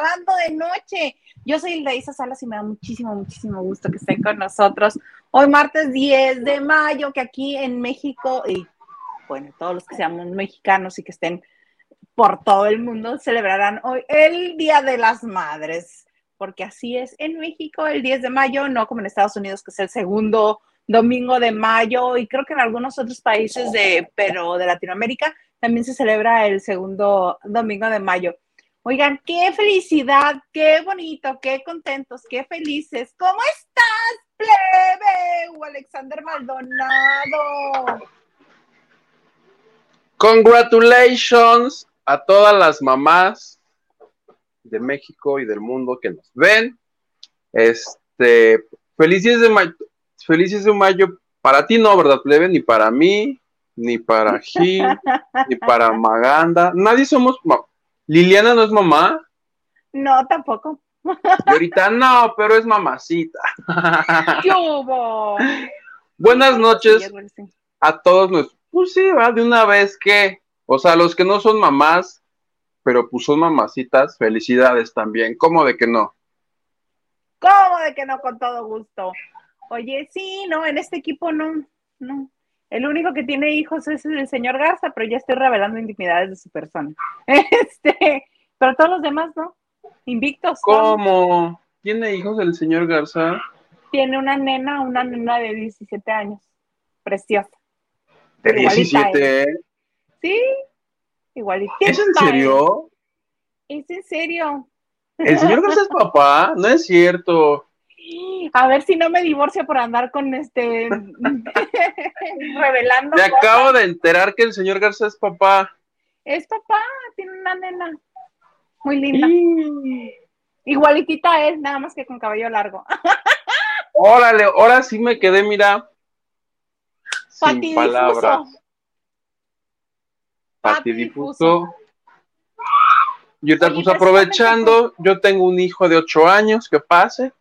Lavando de Noche. Yo soy Isa Salas y me da muchísimo, muchísimo gusto que estén con nosotros. Hoy martes 10 de mayo, que aquí en México, y bueno, todos los que seamos mexicanos y que estén por todo el mundo, celebrarán hoy el Día de las Madres, porque así es en México el 10 de mayo, no como en Estados Unidos, que es el segundo domingo de mayo, y creo que en algunos otros países de, pero de Latinoamérica, también se celebra el segundo domingo de mayo. Oigan, qué felicidad, qué bonito, qué contentos, qué felices. ¿Cómo estás, plebe? Alexander Maldonado. Congratulations a todas las mamás de México y del mundo que nos ven. Este, felices de mayo, felices de mayo para ti no, ¿verdad, plebe? Ni para mí, ni para Gil, ni para Maganda. Nadie somos. Liliana no es mamá. No, tampoco. Y ahorita no, pero es mamacita. ¿Qué hubo? Buenas noches a todos los. Pues sí, va de una vez que. O sea, los que no son mamás, pero pues son mamacitas, felicidades también. ¿Cómo de que no? ¿Cómo de que no? Con todo gusto. Oye, sí, no, en este equipo no, no. El único que tiene hijos es el señor Garza, pero ya estoy revelando intimidades de su persona. Este, pero todos los demás, ¿no? Invictos. ¿Cómo? ¿Tiene hijos el señor Garza? Tiene una nena, una nena de 17 años. Preciosa. ¿De 17? Sí, igualito. ¿Es en serio? Es en serio. ¿El señor Garza es papá? No es cierto. A ver si no me divorcio por andar con este revelando. Me acabo de enterar que el señor Garza es papá. Es papá, tiene una nena muy linda. Igualitita él, nada más que con cabello largo. Órale, ahora sí me quedé, mira. Sin palabras. Pati difuso. Yo te puse aprovechando, yo tengo un hijo de ocho años, que pase.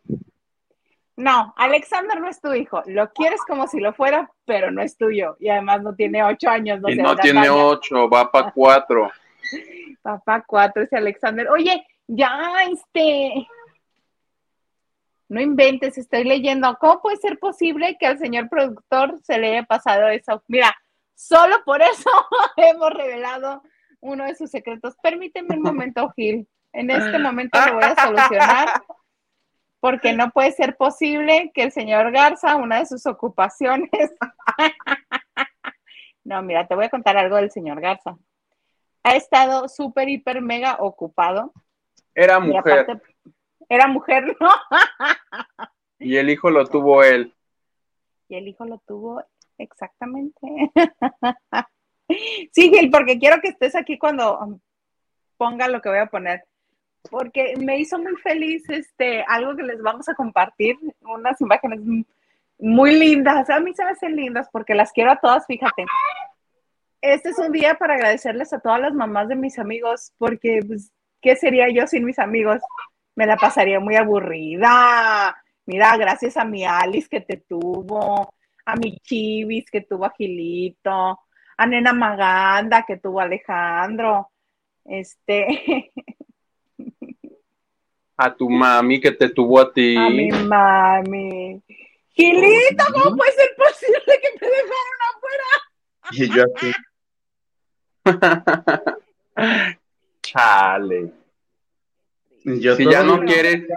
No, Alexander no es tu hijo. Lo quieres como si lo fuera, pero no es tuyo. Y además no tiene ocho años. No y no tiene ocho, va para cuatro. va para cuatro ese Alexander. Oye, ya, este. No inventes, estoy leyendo. ¿Cómo puede ser posible que al señor productor se le haya pasado eso? Mira, solo por eso hemos revelado uno de sus secretos. Permíteme un momento, Gil. En este momento lo voy a solucionar porque no puede ser posible que el señor Garza, una de sus ocupaciones, no, mira, te voy a contar algo del señor Garza. Ha estado súper, hiper, mega ocupado. Era mujer. era mujer, ¿no? y el hijo lo tuvo él. Y el hijo lo tuvo exactamente. sí, Gil, porque quiero que estés aquí cuando ponga lo que voy a poner porque me hizo muy feliz este, algo que les vamos a compartir, unas imágenes muy lindas. A mí se me hacen lindas porque las quiero a todas, fíjate. Este es un día para agradecerles a todas las mamás de mis amigos, porque, pues, ¿qué sería yo sin mis amigos? Me la pasaría muy aburrida. Mira, gracias a mi Alice que te tuvo, a mi Chivis que tuvo a Gilito, a Nena Maganda que tuvo a Alejandro. Este, a tu mami que te tuvo a ti. A mi mami. Gilito, ¿cómo puede ser posible que te dejaron afuera? Y yo aquí. Chale. si ya no quieres,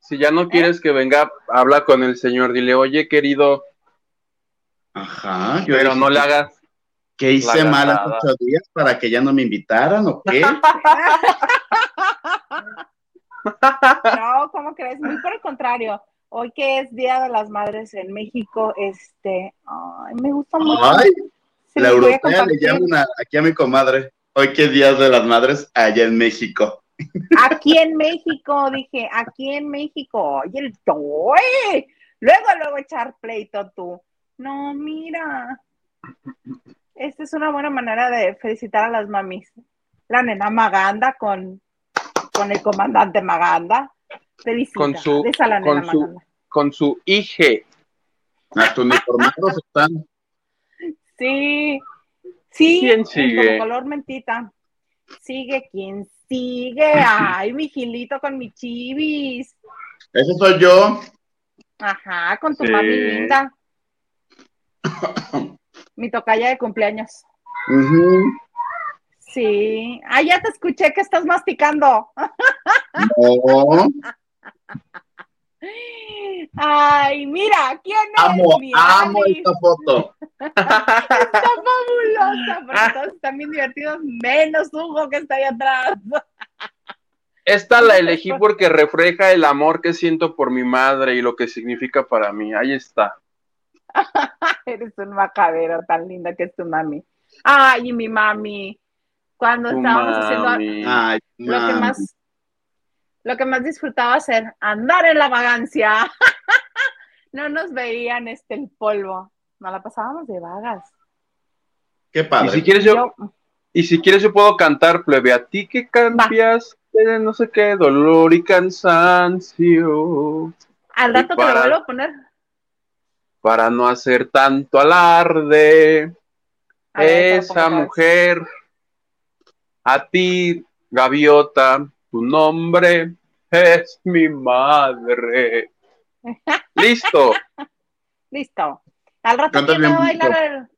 si ya no quieres que venga, habla con el señor, dile, oye, querido. Ajá. pero no le hagas. ¿Qué hice mal hace ocho días para que ya no me invitaran o qué? No, ¿cómo crees? Muy por el contrario. Hoy que es Día de las Madres en México, este, ay, me gusta mucho. Ay, la europea le llama aquí a mi comadre. Hoy que es Día de las Madres allá en México. Aquí en México, dije, aquí en México. Oye, el toy. Luego, luego echar pleito tú. No, mira. Esta es una buena manera de felicitar a las mamis. La nena Maganda con con el comandante Maganda. con su, con su, con su hija. Hasta uniformados están. Sí, sí. ¿Quién sigue? color mentita. Sigue quien sigue. Ay, mi Gilito con mi chivis. Ese soy yo. Ajá, con tu mami linda. mi tocaya de cumpleaños. Sí. Ah, ya te escuché que estás masticando. No. Ay, mira, ¿quién es? Amo, amo esta foto. está fabulosa, porque todos están bien divertidos, menos Hugo que está ahí atrás. Esta la elegí porque refleja el amor que siento por mi madre y lo que significa para mí. Ahí está. Eres un macabero tan linda que es tu mami. Ay, y mi mami. Cuando estábamos haciendo Ay, lo que más lo que más disfrutaba hacer, andar en la vagancia. no nos veían este el polvo, no la pasábamos de vagas. Qué padre. Y si quieres yo, y si quieres yo puedo cantar, plebe, a ti que cambias de no sé qué, dolor y cansancio. Al rato te lo vuelvo a poner. Para no hacer tanto alarde. esa mujer, a ti, gaviota, tu nombre es mi madre. Listo. Listo. Al rato quiero bailar.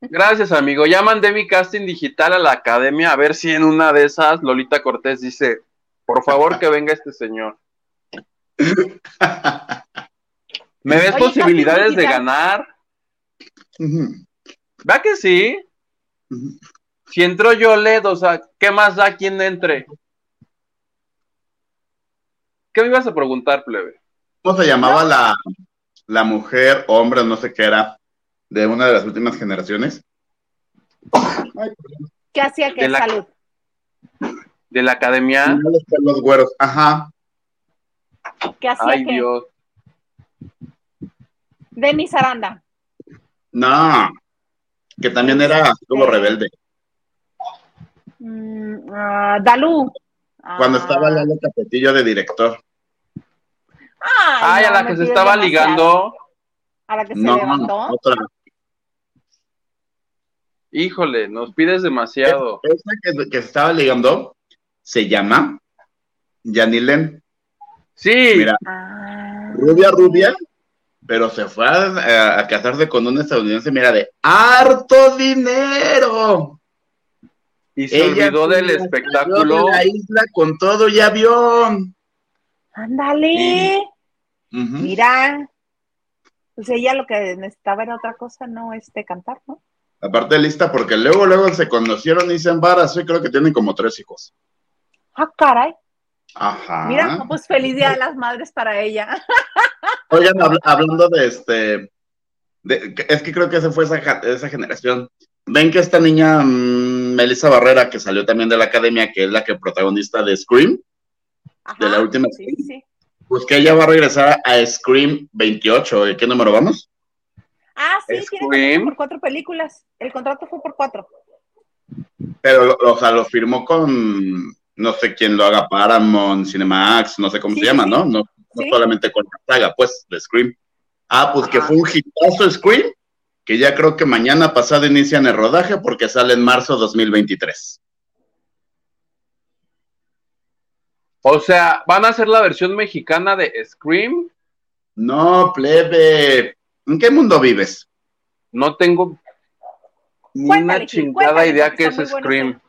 Gracias, amigo. Ya mandé mi casting digital a la academia a ver si en una de esas Lolita Cortés dice, por favor que venga este señor. ¿Me ves posibilidades de ganar? ¿Va que sí? Si entro yo LED, o sea, ¿qué más da quien entre? ¿Qué me ibas a preguntar, plebe? ¿Cómo se llamaba la, la mujer, hombre, no sé qué era, de una de las últimas generaciones? ¿Qué hacía que salud? De la academia. Los güeros, ajá. ¿Qué hacía Ay, Dios. Denis Aranda. No, que también era como rebelde. Mm, ah, Dalú. Cuando estaba ah. Lalo Capetillo de director. Ay, a la que se estaba ligando. A la que se levantó. Otra. Híjole, nos pides demasiado. Esa que, que se estaba ligando se llama Yanilen. Sí. Mira, ah. rubia, rubia, pero se fue a, casarse con un estadounidense, mira, de harto dinero. Y se olvidó del espectáculo. De la isla con todo y avión. Ándale. Mira. Pues ella lo que necesitaba era otra cosa, no este cantar, ¿no? Aparte lista, porque luego, luego se conocieron y se embarazó y creo que tienen como tres hijos. Ah, caray. Ajá. Mira, pues feliz día de las madres para ella. Oigan, hablando de este, es que creo que esa fue esa, esa generación. Ven que esta niña, mm, Melissa Barrera, que salió también de la academia, que es la que protagonista de Scream, de la última. Sí, sí. Pues que ella va a regresar a Scream 28. ¿De qué número vamos? Ah, sí, tiene por cuatro películas. El contrato fue por cuatro. Pero, o sea, lo firmó con, no sé quién lo haga, Paramount, Cinemax, no sé cómo se llama, ¿no? No, solamente con la saga, pues, de Scream. Ah, pues que fue un hitazo Scream, que ya creo que mañana pasado inician el rodaje porque sale en marzo 2023. O sea, ¿van a hacer la versión mexicana de Scream? No, plebe. ¿En qué mundo vives? No tengo ni una chingada idea que es Scream.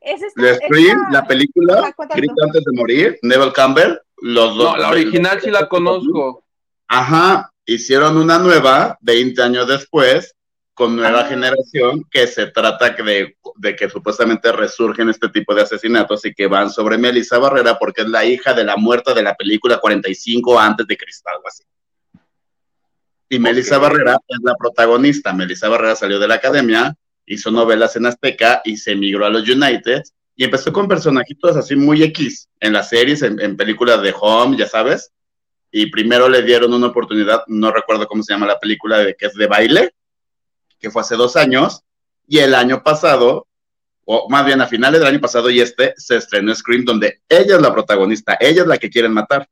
¿Es Scream, la película, Grita antes de morir, Neville Campbell, los dos. No, la original sí la conozco. Ajá, hicieron una nueva 20 años después con nueva ah. generación que se trata de, de, que supuestamente resurgen este tipo de asesinatos y que van sobre Melissa Barrera porque es la hija de la muerta de la película 45 antes de Cristal, así. Y Melissa Barrera es la protagonista. Melissa Barrera salió de la academia, hizo novelas en Azteca y se emigró a los United y empezó con personajitos así muy X en las series, en, en películas de Home, ya sabes. Y primero le dieron una oportunidad, no recuerdo cómo se llama la película, de que es de baile, que fue hace dos años, y el año pasado, o más bien a finales del año pasado y este, se estrenó Scream, donde ella es la protagonista, ella es la que quieren matar.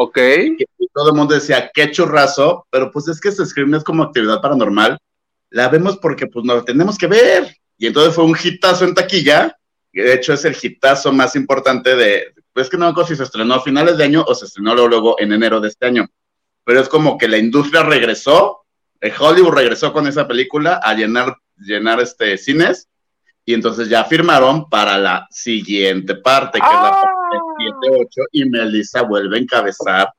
Ok. Y todo el mundo decía, qué churrazo, pero pues es que este Scream es como actividad paranormal. La vemos porque pues nos tenemos que ver. Y entonces fue un hitazo en taquilla, que de hecho es el hitazo más importante de, pues que no sé si se estrenó a finales de año o se estrenó luego en enero de este año. Pero es como que la industria regresó, eh, Hollywood regresó con esa película a llenar, llenar este, cines y entonces ya firmaron para la siguiente parte, que es la parte 7-8, y Melissa vuelve a encabezar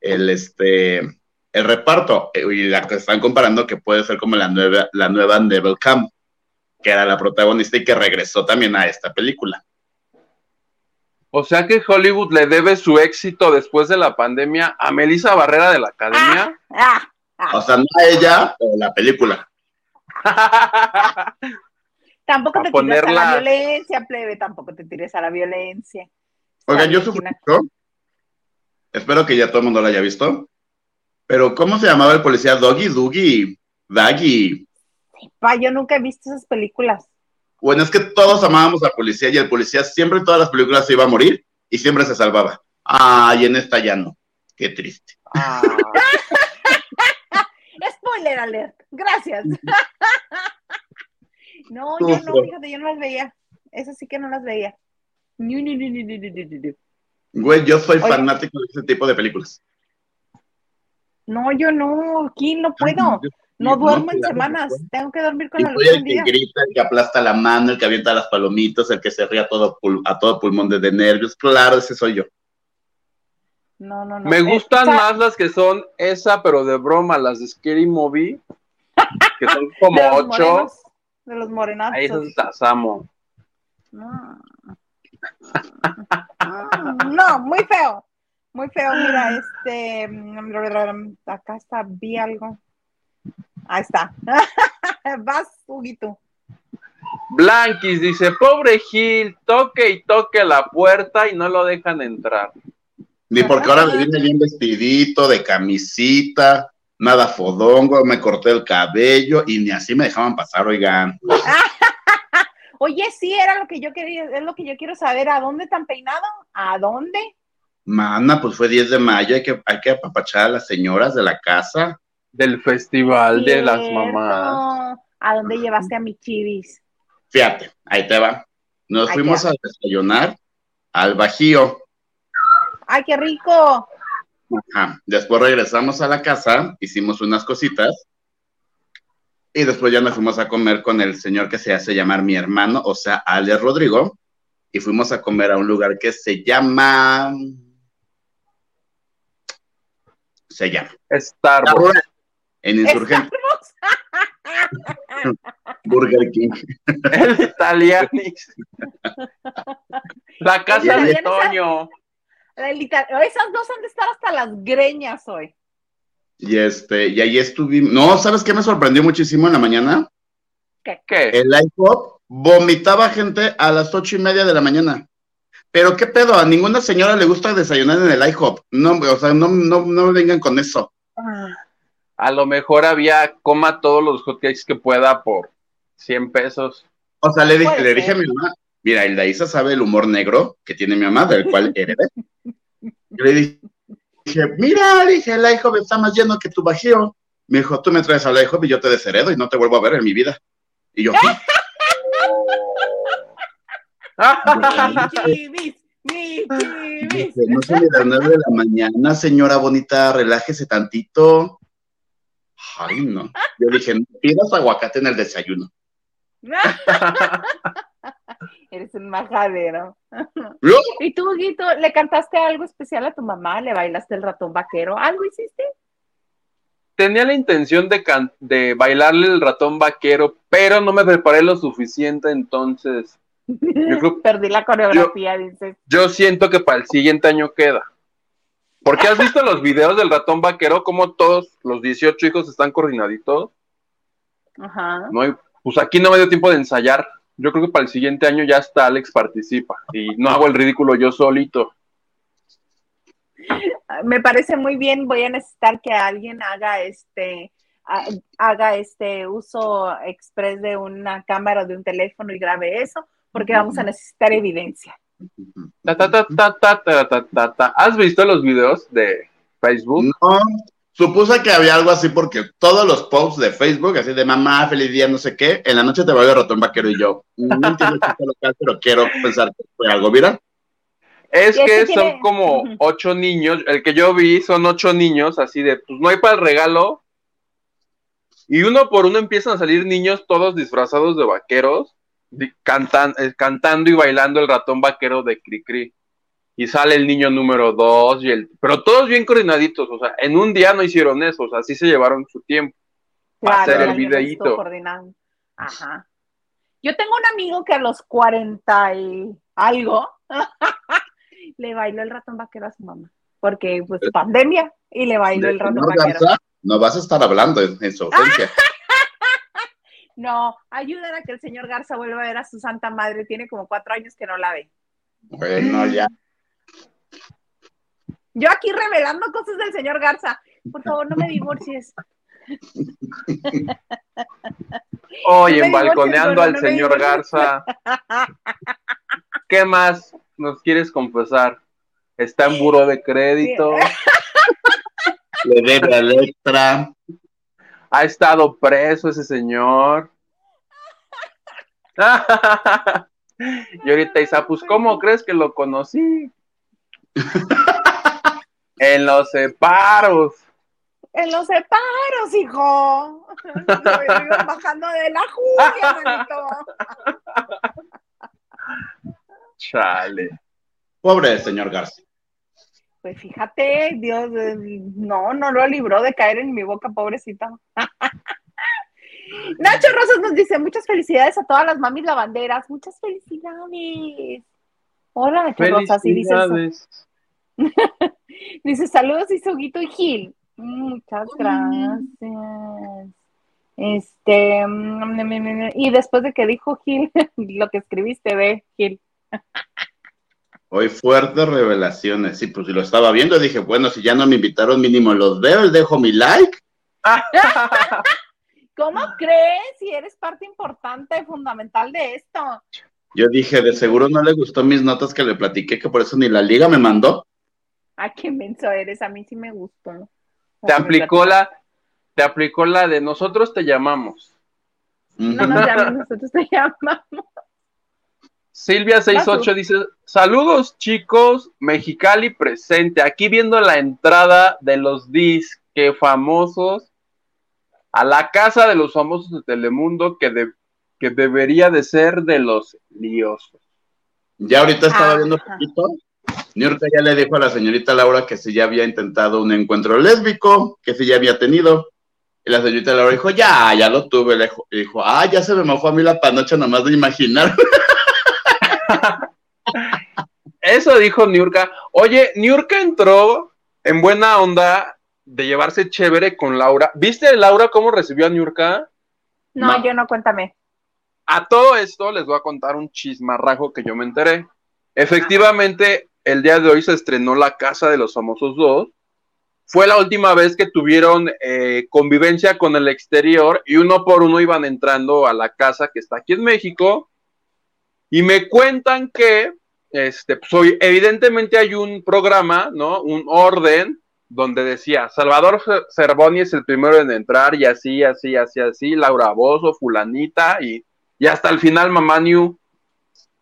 el, este, el reparto. Eh, y la que están comparando que puede ser como la nueva, la nueva Neville Camp, que era la protagonista y que regresó también a esta película. O sea que Hollywood le debe su éxito después de la pandemia a Melissa Barrera de la Academia. Ah, ah. O sea, no a ella, pero a la película. Tampoco A te tires a ponerla- la violencia, plebe, tampoco te tires a la violencia. Oigan, yo sufrí. Espero que ya todo el mundo lo haya visto. Pero, ¿cómo se llamaba el policía? Doggy, Doogie, Daggy. Pa, yo nunca he visto esas películas. Bueno, es que todos amábamos al policía y el policía siempre en todas las películas se iba a morir y siempre se salvaba. Ay, en esta ya no. Qué triste. Ah, Spoiler alert. Gracias. no, yo no, fíjate, yo no las veía. Esas sí que no las veía. Güey, yo soy Oye. fanático de ese tipo de películas. No, yo no, aquí no puedo. No duermo en semanas. Tengo que dormir con Y la soy luz el que grita, el que aplasta la mano, el que avienta las palomitas, el que se ríe a todo, pul- a todo pulmón de nervios. Claro, ese soy yo. No, no, no. me gustan o sea, más las que son esa, pero de broma, las de Scary Movie, que son como de ocho. morenos, De los morenazos. Ahí esas las amo. No. No, muy feo. Muy feo. Mira, este. mm, Acá está, vi algo. Ahí está. Vas, Huguito. Blanquis dice, pobre Gil, toque y toque la puerta y no lo dejan entrar. Ni porque ahora me vine bien vestidito, de camisita, nada fodongo, me corté el cabello y ni así me dejaban pasar, oigan. Oye, sí, era lo que yo quería, es lo que yo quiero saber. ¿A dónde tan peinado? ¿A dónde? Mana, pues fue 10 de mayo, hay que, hay que apapachar a las señoras de la casa. Del festival de las mamás. ¿A dónde llevaste a mi chivis? Fíjate, ahí te va. Nos Ahí fuimos va. a desayunar al Bajío. ¡Ay, qué rico! Ajá. Después regresamos a la casa, hicimos unas cositas y después ya nos fuimos a comer con el señor que se hace llamar mi hermano, o sea, Alex Rodrigo, y fuimos a comer a un lugar que se llama... Se llama. Starbucks. En Insurgente Starbucks. Burger King. El Italianix. La casa de Toño. Esas dos han de estar hasta las greñas hoy. Y este, y ahí estuvimos. No, ¿sabes qué me sorprendió muchísimo en la mañana? ¿Qué? El IHOP vomitaba gente a las ocho y media de la mañana. Pero qué pedo, a ninguna señora le gusta desayunar en el IHOP. No, o sea, no, no, no vengan con eso. A lo mejor había coma todos los hotcakes que pueda por 100 pesos. O sea, le dije, le dije a mi mamá, mira, Hilda Isa sabe el humor negro que tiene mi mamá, del cual heredé. Yo le dije, mira, le dije, el IHOP está más lleno que tu bajío. Me dijo, tú me traes al IHOP y yo te desheredo y no te vuelvo a ver en mi vida. Y yo. Dice, no son las nueve de la mañana, señora bonita, relájese tantito. Ay, no. Yo dije, no pidas aguacate en el desayuno. Eres un majadero. ¿Yo? ¿Y tú, Guito, le cantaste algo especial a tu mamá? ¿Le bailaste el ratón vaquero? ¿Algo hiciste? Tenía la intención de, can- de bailarle el ratón vaquero, pero no me preparé lo suficiente, entonces creo- Perdí la coreografía, dices. yo siento que para el siguiente año queda. Porque has visto los videos del ratón vaquero, como todos los 18 hijos están coordinaditos. Ajá. No hay- pues aquí no me dio tiempo de ensayar. Yo creo que para el siguiente año ya hasta Alex participa y no hago el ridículo yo solito. Me parece muy bien. Voy a necesitar que alguien haga este ha- haga este uso express de una cámara o de un teléfono y grabe eso, porque vamos a necesitar evidencia. ¿Has visto los videos de Facebook? No, supuse que había algo así porque todos los posts de Facebook, así de mamá, feliz día, no sé qué, en la noche te voy a ratón vaquero y yo. Mm, pero quiero pensar que fue algo Mira, Es que son como ocho niños, el que yo vi son ocho niños, así de, pues no hay para el regalo. Y uno por uno empiezan a salir niños todos disfrazados de vaqueros cantan, eh, cantando y bailando el ratón vaquero de Cricri. Y sale el niño número dos, y el, pero todos bien coordinaditos, o sea, en un día no hicieron eso, o sea, sí se llevaron su tiempo. para hacer el videíto. Ajá. Yo tengo un amigo que a los 40 y algo le bailó el ratón vaquero a su mamá. Porque, pues, pandemia, y le bailó el ratón vaquero. No vas a estar hablando en, en su ausencia. No, ayuden a que el señor Garza vuelva a ver a su santa madre. Tiene como cuatro años que no la ve. Bueno, ya. Yo aquí revelando cosas del señor Garza. Por favor, no me divorcies. Oye, No divorcies, al no señor. Garza. ¿Qué más nos quieres confesar? Está en buro de crédito, Le debe a Electra. Ha estado preso ese señor. Y ahorita Isa, pues ¿cómo crees que lo conocí? En los separos. En los separos, hijo. Lo iban bajando de la Julia, manito. Chale. Pobre señor Garza. Pues fíjate, Dios, eh, no, no lo libró de caer en mi boca, pobrecita. Nacho Rosas nos dice, muchas felicidades a todas las mamis lavanderas, muchas felicidades. Hola, Nacho Rosas, y dice, eso. Dice, saludos, y Gil. Muchas gracias. Este, mm, y después de que dijo Gil, lo que escribiste, ve, Gil. Hoy fuertes revelaciones. Sí, pues si lo estaba viendo, dije, bueno, si ya no me invitaron, mínimo los veo, les dejo mi like. ¿Cómo crees si eres parte importante, fundamental de esto? Yo dije, de seguro no le gustó mis notas que le platiqué, que por eso ni la liga me mandó. Ay, qué menso eres, a mí sí me gustó. Te aplicó la, te aplicó la de nosotros te llamamos. No nos llames, nosotros te llamamos. Silvia68 dice, saludos chicos, Mexicali presente, aquí viendo la entrada de los disque famosos a la casa de los famosos de Telemundo que, de- que debería de ser de los liosos. Ya ahorita estaba Ah, viendo un ajá. poquito. Niurka ya le dijo a la señorita Laura que si ya había intentado un encuentro lésbico, que si ya había tenido. Y la señorita Laura dijo, ya, ya lo tuve. Le dijo, dijo, ah, ya se me mojó a mí la panocha nomás de imaginar. Eso dijo Niurka. Oye, Niurka entró en buena onda de llevarse chévere con Laura. ¿Viste Laura cómo recibió a Niurka? No, yo no, cuéntame. A todo esto les voy a contar un chismarrajo que yo me enteré. Efectivamente, el día de hoy se estrenó La Casa de los Famosos 2. Fue la última vez que tuvieron eh, convivencia con el exterior y uno por uno iban entrando a la casa que está aquí en México. Y me cuentan que, este, pues, hoy, evidentemente hay un programa, ¿no? Un orden donde decía Salvador Cervoni es el primero en entrar y así, así, así, así, Laura Bozo, fulanita y y hasta el final Mamá New.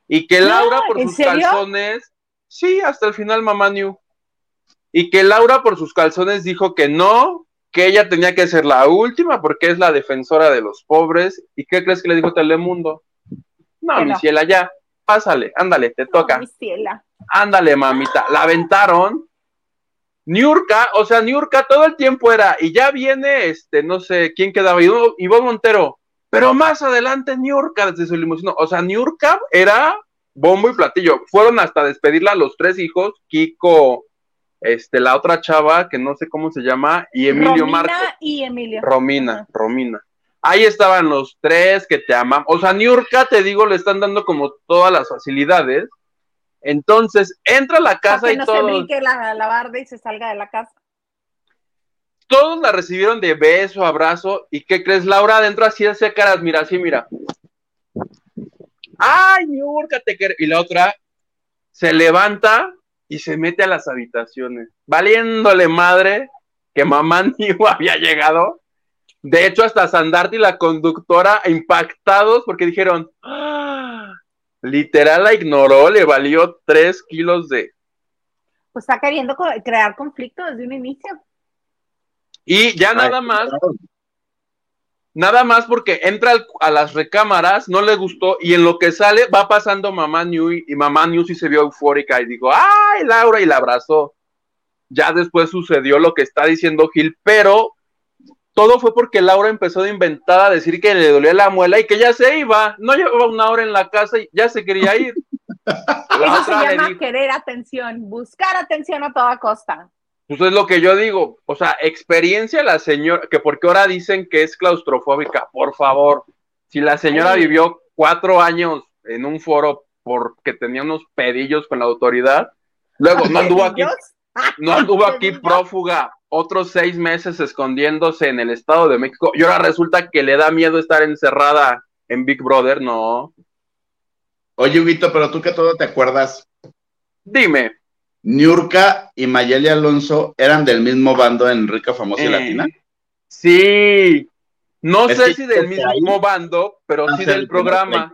Y que No, Laura por ¿en sus serio? calzones, sí, hasta el final Mamá New. Y que Laura por sus calzones dijo que no, que ella tenía que ser la última porque es la defensora de los pobres. ¿Y qué crees que le dijo Telemundo? No, mi ciela, ya, pásale, ándale, te toca. Mi ciela. Ándale, mamita. La aventaron. Niurka, o sea, Niurka todo el tiempo era, y ya viene, este, no sé, ¿quién quedaba? Ivonne Ivonne Montero. Pero más adelante Niurka desde su limusino. O sea, Niurka era bombo y platillo. Fueron hasta despedirla a los tres hijos, Kiko, este, la otra chava, que no sé cómo se llama, y Emilio Romina y Emilio. Romina. Romina. Ahí estaban los tres que te aman. O sea, Niurka, te digo, le están dando como todas las facilidades. Entonces, entra a la Para casa que y no se brinque la, la barda y se salga de la casa. todos la recibieron de beso, abrazo. ¿Y qué crees, Laura? Adentro así hacía caras, mira, así, mira. ¡Ay, Niurka, te quiero! Y la otra se levanta y se mete a las habitaciones, valiéndole madre que mamá New había llegado. De hecho, hasta Sandarti y la conductora impactados porque dijeron, ¡Ah! literal la ignoró, le valió tres kilos de... Pues está queriendo crear conflicto desde un inicio. Y ya nada más, nada más porque entra a las recámaras, no le gustó, y en lo que sale va pasando mamá New y, mamá New sí se vio eufórica y dijo, ¡ay, Laura! y la abrazó. Ya después sucedió lo que está diciendo Gil, pero todo fue porque Laura empezó de inventada a decir que le dolía la muela y que ya se iba. No llevaba una hora en la casa y ya se quería ir. Eso se llama querer atención, buscar atención a toda costa. Pues es lo que yo digo, o sea, experiencia la señora, que porque ahora dicen que es claustrofóbica, por favor, si la señora vivió cuatro años en un foro porque tenía unos pedillos con la autoridad, luego no anduvo aquí, no anduvo aquí prófuga, otros seis meses escondiéndose en el Estado de México y ahora resulta que le da miedo estar encerrada en Big Brother, no. Oye, Huguito, pero tú que todo te acuerdas. Dime. Niurka y Mayeli Alonso eran del mismo bando en Rica, Famosa y eh, Latina. Sí. No sé si del mismo bando, pero sí del programa.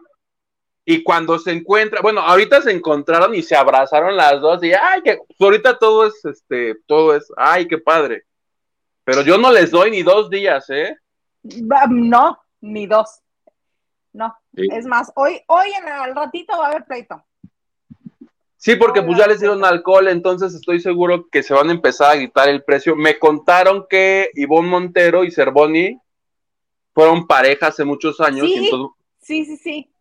Y cuando se encuentra, bueno, ahorita se encontraron y se abrazaron las dos y ay, que pues ahorita todo es este, todo es, ay, qué padre. Pero yo no les doy ni dos días, ¿eh? No, ni dos. No. Es más, hoy, hoy en el ratito va a haber pleito. Sí, porque pues ya les dieron alcohol, entonces estoy seguro que se van a empezar a gritar el precio. Me contaron que Ivonne Montero y Cervoni fueron pareja hace muchos años. sí, sí, sí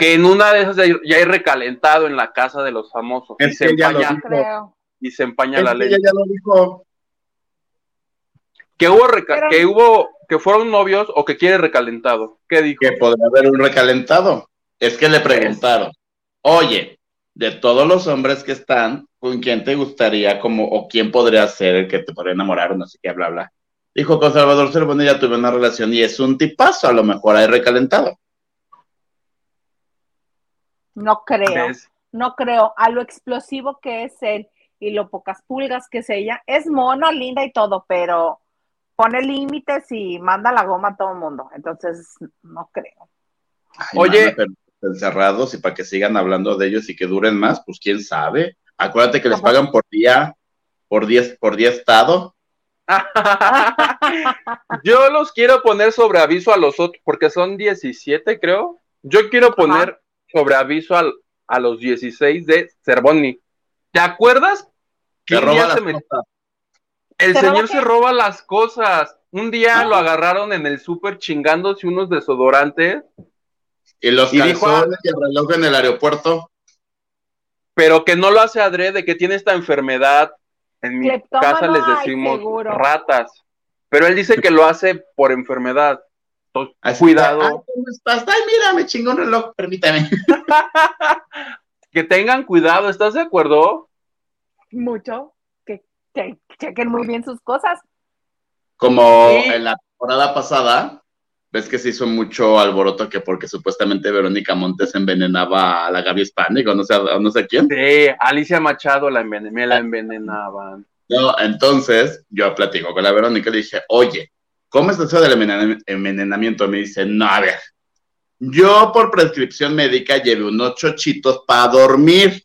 que en una de esas ya hay recalentado en la casa de los famosos. y, se empaña, y se empaña la ley. ya lo dijo. Que hubo, que hubo, que fueron novios o que quiere recalentado. ¿Qué dijo? Que podría haber un recalentado. Es que le preguntaron, oye, de todos los hombres que están, ¿con quién te gustaría como, o quién podría ser el que te podría enamorar o no sé qué, bla, bla? Dijo con Salvador Cervoni ya tuve una relación y es un tipazo, a lo mejor hay recalentado. No creo, no creo. A lo explosivo que es él y lo pocas pulgas que es ella, es mona, linda y todo, pero pone límites y manda la goma a todo el mundo. Entonces, no creo. Oye, encerrados y para que sigan hablando de ellos y que duren más, pues quién sabe. Acuérdate que les pagan por día, por día, por día estado. Yo los quiero poner sobre aviso a los otros, porque son 17, creo. Yo quiero poner sobre aviso al, a los 16 de Cervoni. ¿Te acuerdas? Que roba El señor se roba las cosas. Un día ah. lo agarraron en el súper chingándose unos desodorantes. Y los y calzones y el reloj en el aeropuerto. Pero que no lo hace adrede, que tiene esta enfermedad. En mi casa les decimos ratas. Pero él dice que lo hace por enfermedad cuidado. ¿cómo estás? Ay, mira, me chingó un reloj, permítame. que tengan cuidado, ¿estás de acuerdo? Mucho, que, chequen muy bien sus cosas. Como en la temporada pasada, ves que se hizo mucho alboroto que porque supuestamente Verónica Montes envenenaba a la Gaby Hispanic o no sé, no sé quién. Sí, Alicia Machado la, enven la envenenaban. No, entonces yo platico con la Verónica y le dije, oye, ¿cómo es eso del envenenamiento? Me dice, no, a ver, yo por prescripción médica llevo unos chochitos para dormir.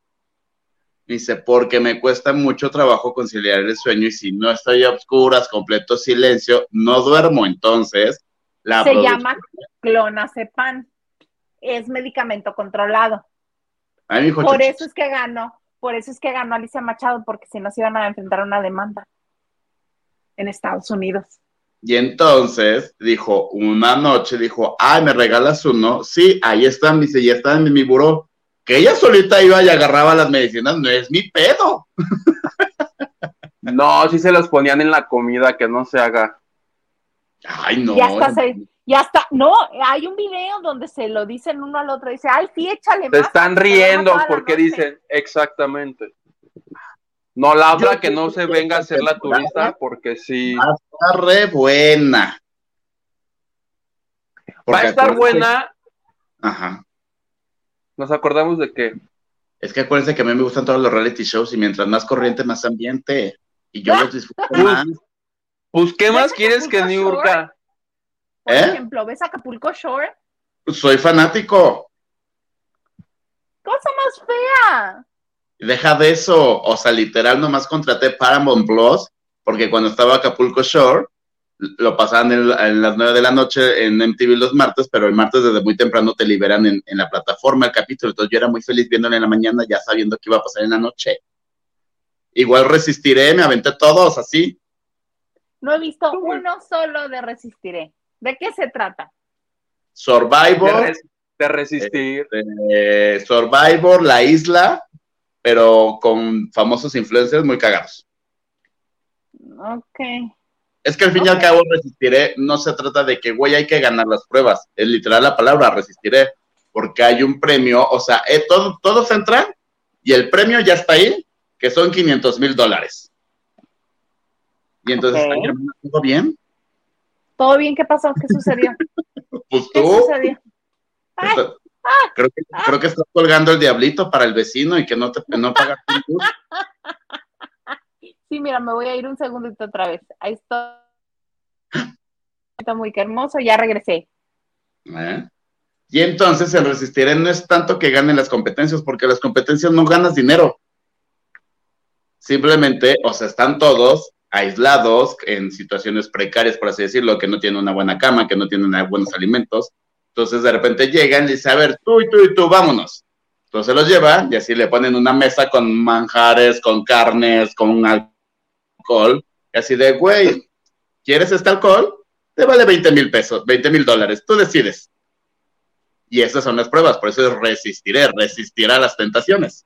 Me dice, porque me cuesta mucho trabajo conciliar el sueño y si no estoy a oscuras, completo silencio, no duermo. Entonces, la Se llama clonazepam. Es medicamento controlado. por eso es que ganó, por eso es que ganó Alicia Machado, porque si no se iban a enfrentar a una demanda en Estados Unidos. Y entonces dijo, una noche dijo, ay, ¿me regalas uno? Sí, ahí están, dice, ya están en mi buró. Que ella solita iba y agarraba las medicinas, no es mi pedo. No, sí se los ponían en la comida, que no se haga. Ay, no. Ya está, ya está, no, hay un video donde se lo dicen uno al otro, dice, ay, sí, échale Se están riendo porque dicen, exactamente. No, la otra que no se venga a ser la turista, porque sí. Está re buena. Va a estar buena. Ajá. Nos acordamos de que. Es que acuérdense que a mí me gustan todos los reality shows y mientras más corriente, más ambiente. Y yo los disfruto más. Pues, ¿qué más ¿Ves quieres que Acapulco Niurka? Por ¿Eh? ejemplo, ¿ves Acapulco Shore? Soy fanático. Cosa más fea. Deja de eso. O sea, literal, nomás contraté Paramount Plus, porque cuando estaba Acapulco Shore, lo pasaban en, en las 9 de la noche en MTV los martes, pero el martes desde muy temprano te liberan en, en la plataforma el capítulo. Entonces yo era muy feliz viéndolo en la mañana, ya sabiendo que iba a pasar en la noche. Igual resistiré, me aventé todos así. No he visto uno solo de Resistiré. ¿De qué se trata? De, Survivor, res- de resistir. eh, Survivor, La Isla, pero con famosos influencers muy cagados. Ok. Es que al fin y al cabo resistiré, no se trata de que, güey, hay que ganar las pruebas. Es literal la palabra, resistiré, porque hay un premio, o sea, eh, todo, todos entran y el premio ya está ahí, que son 500 mil dólares. Y entonces, ¿todo bien? ¿Todo bien? ¿Qué pasó? ¿Qué sucedió? Pues ¿Qué tú, sucedió? Ay, creo, que, creo que estás colgando el diablito para el vecino y que no te no pagas luz. sí, mira, me voy a ir un segundito otra vez. Ahí estoy. Está muy hermoso, ya regresé. ¿eh? Y entonces el resistiré no es tanto que ganen las competencias, porque las competencias no ganas dinero. Simplemente, o sea, están todos aislados en situaciones precarias, por así decirlo, que no tienen una buena cama, que no tienen buenos alimentos. Entonces de repente llegan y dicen, a ver, tú y tú y tú, vámonos. Entonces los llevan y así le ponen una mesa con manjares, con carnes, con alcohol. Y así de, güey, ¿quieres este alcohol? Te vale 20 mil pesos, 20 mil dólares, tú decides. Y esas son las pruebas, por eso es resistiré, resistir a las tentaciones.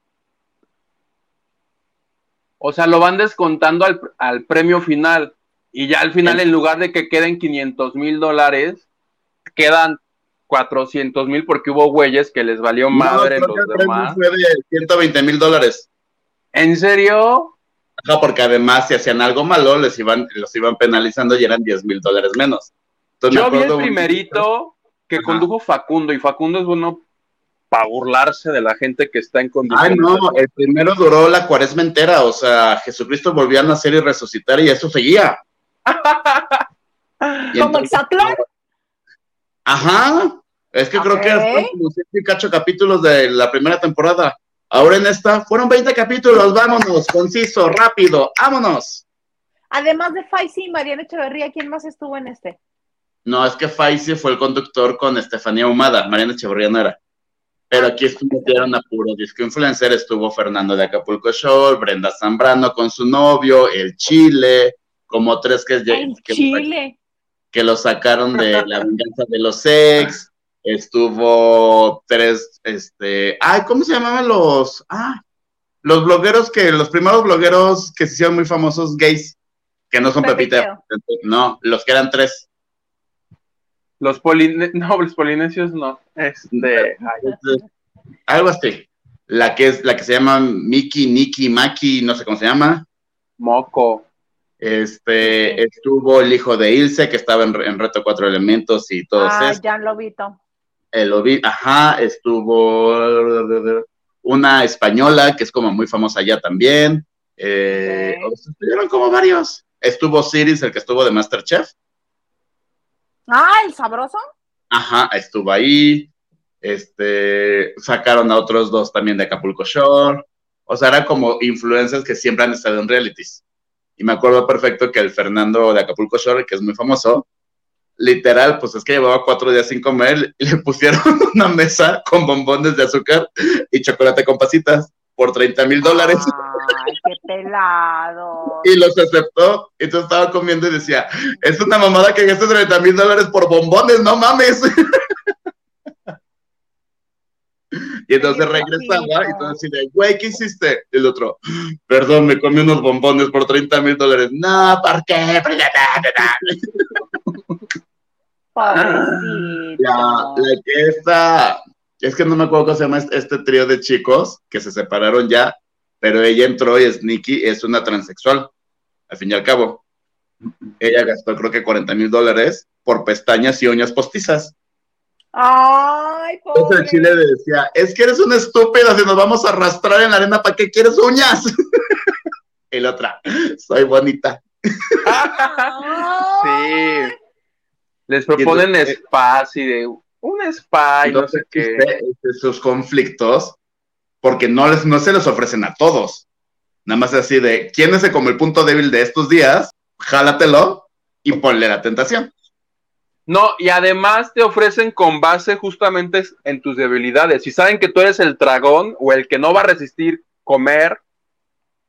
O sea, lo van descontando al, al premio final. Y ya al final, Sí. en lugar de que queden 500 mil dólares, quedan 400 mil porque hubo güeyes que les valió madre No, creo que los el demás. fue de 120 mil dólares. ¿En serio? Ajá, porque además si hacían algo malo, les iban, los iban penalizando y eran 10 mil dólares menos. Entonces, me Yo vi el un- primerito que Ajá. condujo Facundo y Facundo es bueno para burlarse de la gente que está en Ay, condiciones. no, el primero duró la cuaresma entera, o sea, Jesucristo volvió a nacer y resucitar y eso seguía. Y Como Exatlón. Ajá, es que creo que fueron como siete y cacho capítulos de la primera temporada. Ahora en esta fueron 20 capítulos, vámonos, conciso, rápido, vámonos. Además de Faisy y Mariana Echeverría, ¿quién más estuvo en este? No, es que Faisy fue el conductor con Estefanía Humada, Mariana Echeverría no era. Pero aquí estuvieron a puro disco influencer, estuvo Fernando de Acapulco Shore, Brenda Zambrano con su novio, el Chile, como tres que, Ay, que, Chile. Que lo sacaron de la venganza de los ex, estuvo tres, este, ay, ¿cómo se llamaban los, ah, los blogueros que, los primeros blogueros que se hicieron muy famosos gays, que no son Pepita, no, los que eran tres. Los poline... No, los polinesios no. Este, ay, algo así. La que es la que se llama Miki, Niki, Maki, no sé cómo se llama. moco. Este estuvo el hijo de Ilse que estaba en, en Reto Cuatro Elementos y todo Ah, eso. Jan Lobito. El ovi- ajá, estuvo una española que es como muy famosa allá también. Eh. Estuvieron como varios. Estuvo Siris, el que estuvo de Masterchef. Ah, el sabroso. Ajá, estuvo ahí. Este, sacaron a otros dos también de Acapulco Shore. O sea, eran como influencers que siempre han estado en realities. Y me acuerdo perfecto que el Fernando de Acapulco Shore, que es muy famoso, literal, pues es que llevaba cuatro días sin comer y le pusieron una mesa con bombones de azúcar y chocolate con pasitas por 30 mil dólares. Ay, qué pelado. Y los aceptó. Y entonces estaba comiendo y decía, es una mamada que gastes 30 mil dólares por bombones, no mames. Y entonces regresaba y bonito. todo así de, güey, ¿qué hiciste? Y el otro, perdón, me comí unos bombones por 30 mil dólares. No, ¿por qué? Pobrecito. La, la que está, es que no me acuerdo cómo se llama este, este trío de chicos que se separaron ya, pero ella entró y es Nikki, es una transexual, al fin y al cabo. Ella gastó creo que 40 mil dólares por pestañas y uñas postizas. Ay, Entonces pobre. el chile le decía, es que eres una estúpida, si nos vamos a arrastrar en la arena, ¿para qué quieres uñas? y la otra, soy bonita. sí. Les proponen entonces- spas y de un spa y no sé Entonces, qué. existe sus conflictos, porque no, les, no se les ofrecen a todos. Nada más así de, ¿quién es como el punto débil de estos días? Jálatelo y ponle la tentación. No, y además te ofrecen con base justamente en tus debilidades. Si saben que tú eres el dragón o el que no va a resistir comer,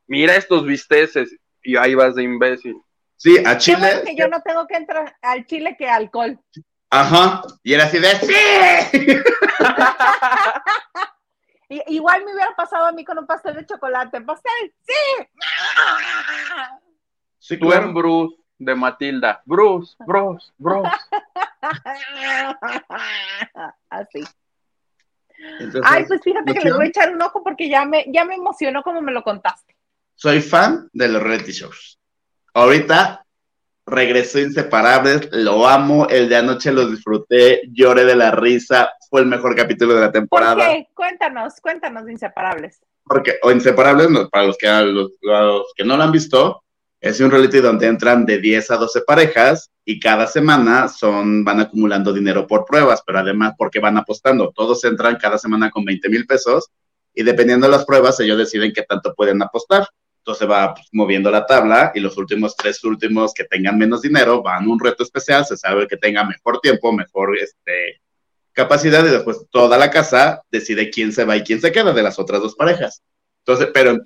mira estos bisteces y ahí vas de imbécil. Sí, a bueno Chile. que yo no tengo que entrar al chile que alcohol. Ajá. Y era así de, ¡sí! Igual me hubiera pasado a mí con un pastel de chocolate. ¡Pastel! ¡Sí! Sí, Tú en. Bruce de Matilda. Bruce, Bruce, Bruce. Así. Entonces, Ay, pues fíjate que les ¿emoción? voy a echar un ojo porque ya me, ya me emocionó como me lo contaste. soy fan de los reality shows. Ahorita regresó Inseparables, lo amo, el de anoche lo disfruté, lloré de la risa, fue el mejor capítulo de la ¿Por temporada. qué? Cuéntanos, cuéntanos de Inseparables. Porque, o Inseparables, no, para los que, los, los que no lo han visto, es un reality donde entran de 10 a 12 parejas y cada semana son, van acumulando dinero por pruebas, pero además porque van apostando. Todos entran cada semana con 20 mil pesos y dependiendo de las pruebas, ellos deciden qué tanto pueden apostar. Entonces va pues, moviendo la tabla y los últimos tres últimos que tengan menos dinero van a un reto especial, se sabe que tenga mejor tiempo, mejor este, capacidad y después toda la casa decide quién se va y quién se queda de las otras dos parejas. Entonces, pero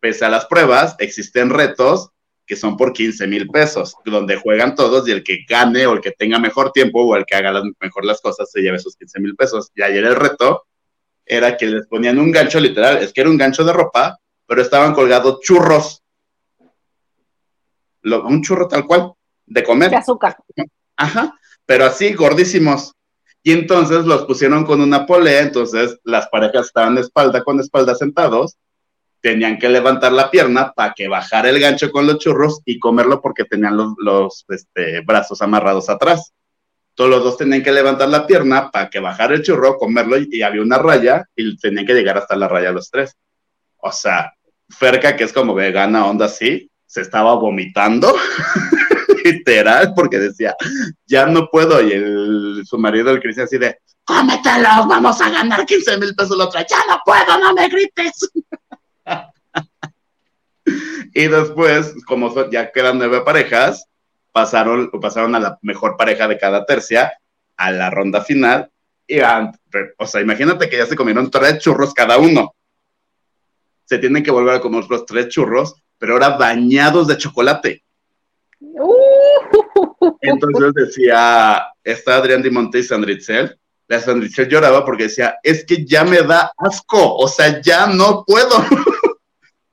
pese a las pruebas, existen retos que son por 15 mil pesos, donde juegan todos y el que gane o el que tenga mejor tiempo o el que haga las- mejor las cosas se lleve esos 15 mil pesos. Y ayer el reto era que les ponían un gancho literal, es que era un gancho de ropa, pero estaban colgados churros. Lo- un churro tal cual, de comer. De azúcar. Ajá, pero así, gordísimos. Y entonces los pusieron con una polea, entonces las parejas estaban espalda con espalda sentados, tenían que levantar la pierna para que bajara el gancho con los churros y comerlo porque tenían los, los, este, brazos amarrados atrás. Todos los dos tenían que levantar la pierna para que bajara el churro, comerlo y, y había una raya y tenían que llegar hasta la raya los tres. O sea, Ferca, que es como vegana, onda así, se estaba vomitando, literal, porque decía, ya no puedo. Y el, su marido, el Cristian, así de, cómetelos, vamos a ganar 15 mil pesos la otra, ya no puedo, no me grites. y después, como son- ya quedan nueve parejas, pasaron, pasaron a la mejor pareja de cada tercia a la ronda final. Y, o sea, imagínate que ya se comieron tres churros cada uno. Se tienen que volver a comer otros tres churros, pero ahora bañados de chocolate. Uh, Entonces decía, está Adrián Dimonte y Sandritzel. La Sandritzel lloraba porque decía, es que ya me da asco, o sea, ya no puedo.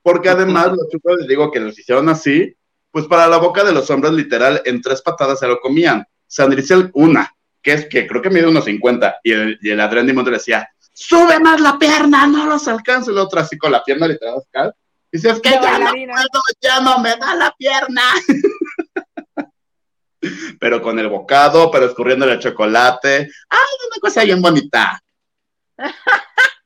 porque además los churros, les digo que los hicieron así, pues para la boca de los hombres, literal, en tres patadas se lo comían. Sandritzel, una, que es que creo que mide unos 50, y el, y el Adrián Dimonte le decía, sube más la pierna, no los alcanzo. Y el otro así con la pierna literal, acá. Dice, es que ya no puedo, ya no me da la pierna. pero con el bocado, pero escurriendo el chocolate. ¡Ay, una cosa bien bonita!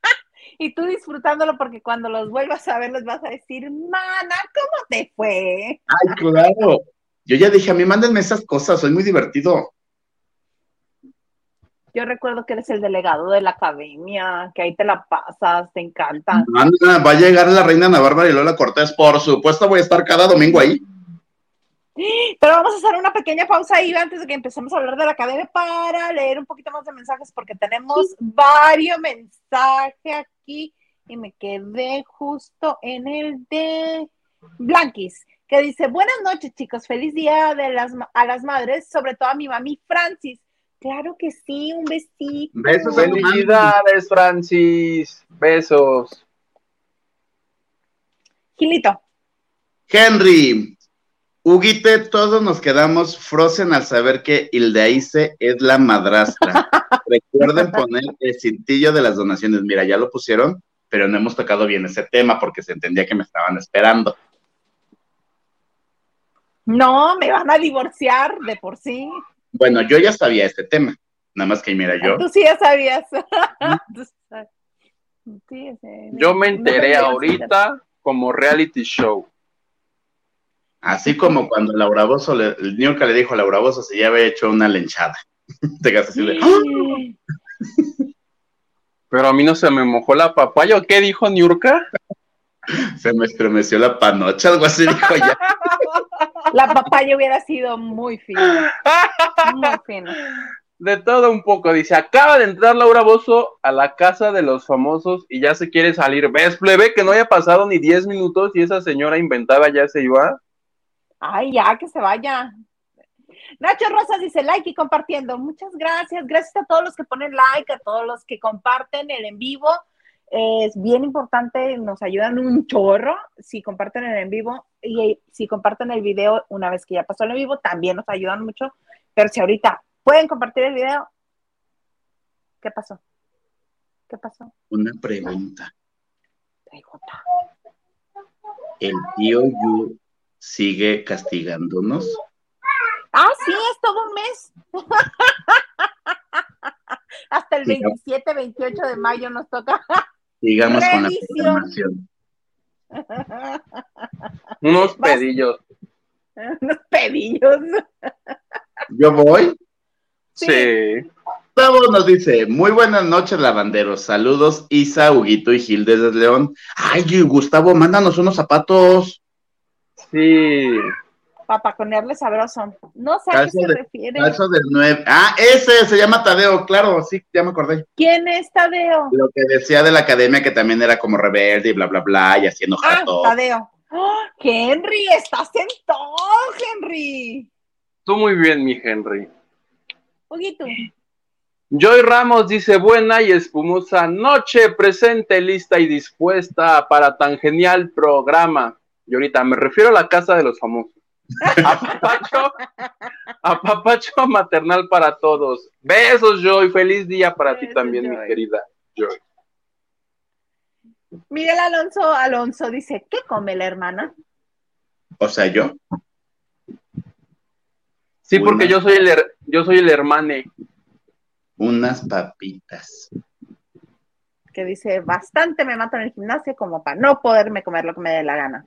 y tú disfrutándolo porque cuando los vuelvas a ver les vas a decir, mana, ¿cómo te fue? ¡Ay, claro! Yo ya dije, a mí mándenme esas cosas, soy muy divertido. Yo recuerdo que eres el delegado de la academia, que ahí te la pasas, te encanta. Anda, va a llegar la reina Ana Bárbara y Lola Cortés, por supuesto voy a estar cada domingo ahí. Pero vamos a hacer una pequeña pausa ahí antes de que empecemos a hablar de la academia para leer un poquito más de mensajes porque tenemos varios mensajes aquí y me quedé justo en el de Blanquis, que dice, buenas noches chicos, feliz día de las, a las madres, sobre todo a mi mami Francis. Claro que sí, un besito. Besos. Felicidades, Francis. Besos. Gilito, Henry, Huguite, todos nos quedamos frozen al saber que Hildeaíce es la madrastra. Recuerden poner el cintillo de las donaciones. Mira, ya lo pusieron, pero no hemos tocado bien ese tema porque se entendía que me estaban esperando. no, me van a divorciar de por sí. Bueno, yo ya sabía este tema, nada más que mira yo. Tú sí ya sabías. Sí, Yo me enteré no, ahorita como reality show. Así como cuando Laura Bozo, le, el Niurka le dijo a Laura Bozo si ya había hecho una lenchada. Te quedas así de. Pero a mí no se me mojó la papaya. ¿o ¿Qué dijo Niurka? Se me estremeció la panocha, algo así dijo ya. La papaya hubiera sido muy fina. Muy fina. De todo un poco. Dice, acaba de entrar Laura Bozo a la casa de los famosos y ya se quiere salir. ¿Ves, plebe? Que no haya pasado ni 10 minutos y esa señora inventada ya se iba. Ay, ya, que se vaya. Nacho Rosas dice like y compartiendo. Muchas gracias. Gracias a todos los que ponen like, a todos los que comparten el en vivo. Es bien importante, nos ayudan un chorro si comparten el en vivo y si comparten el video una vez que ya pasó el en vivo, también nos ayudan mucho. Pero si ahorita pueden compartir el video, ¿qué pasó? ¿Qué pasó? Una pregunta. Pregunta. ¿El tío Yu sigue castigándonos? Ah, sí, es todo un mes. Hasta el Sigamos. 27, 28 de mayo nos toca. Sigamos con la. Unos Vas. pedillos. Unos pedillos. Yo voy. Sí. Sí. Gustavo nos dice, muy buenas noches, lavanderos. Saludos, Isa, Huguito y Gil desde León. Ay, Gustavo, mándanos unos zapatos. Sí. Papaconearle sabroso. No sé a qué se de- refiere. Calzo del 9. Ah, ese se llama Tadeo, claro, sí, ya me acordé. ¿Quién es Tadeo? Lo que decía de la academia que también era como rebelde y bla, bla, bla, y haciendo Ah, jato. Tadeo. ¡Ah! Henry, estás en todo, Henry. Tú muy bien, mi Henry. Huguito. Joy Ramos dice buena y espumosa noche, presente, lista y dispuesta para tan genial programa. Y ahorita me refiero a la casa de los famosos. Apapacho, apapacho maternal para todos. Besos, Joy. Feliz día para ti también, Joy. mi querida Joy. Miguel Alonso Alonso dice, ¿qué come la hermana? O sea, yo. Sí, porque yo soy el her- yo soy el hermane. Unas papitas. Que dice, bastante me mato en el gimnasio como para no poderme comer lo que me dé la gana.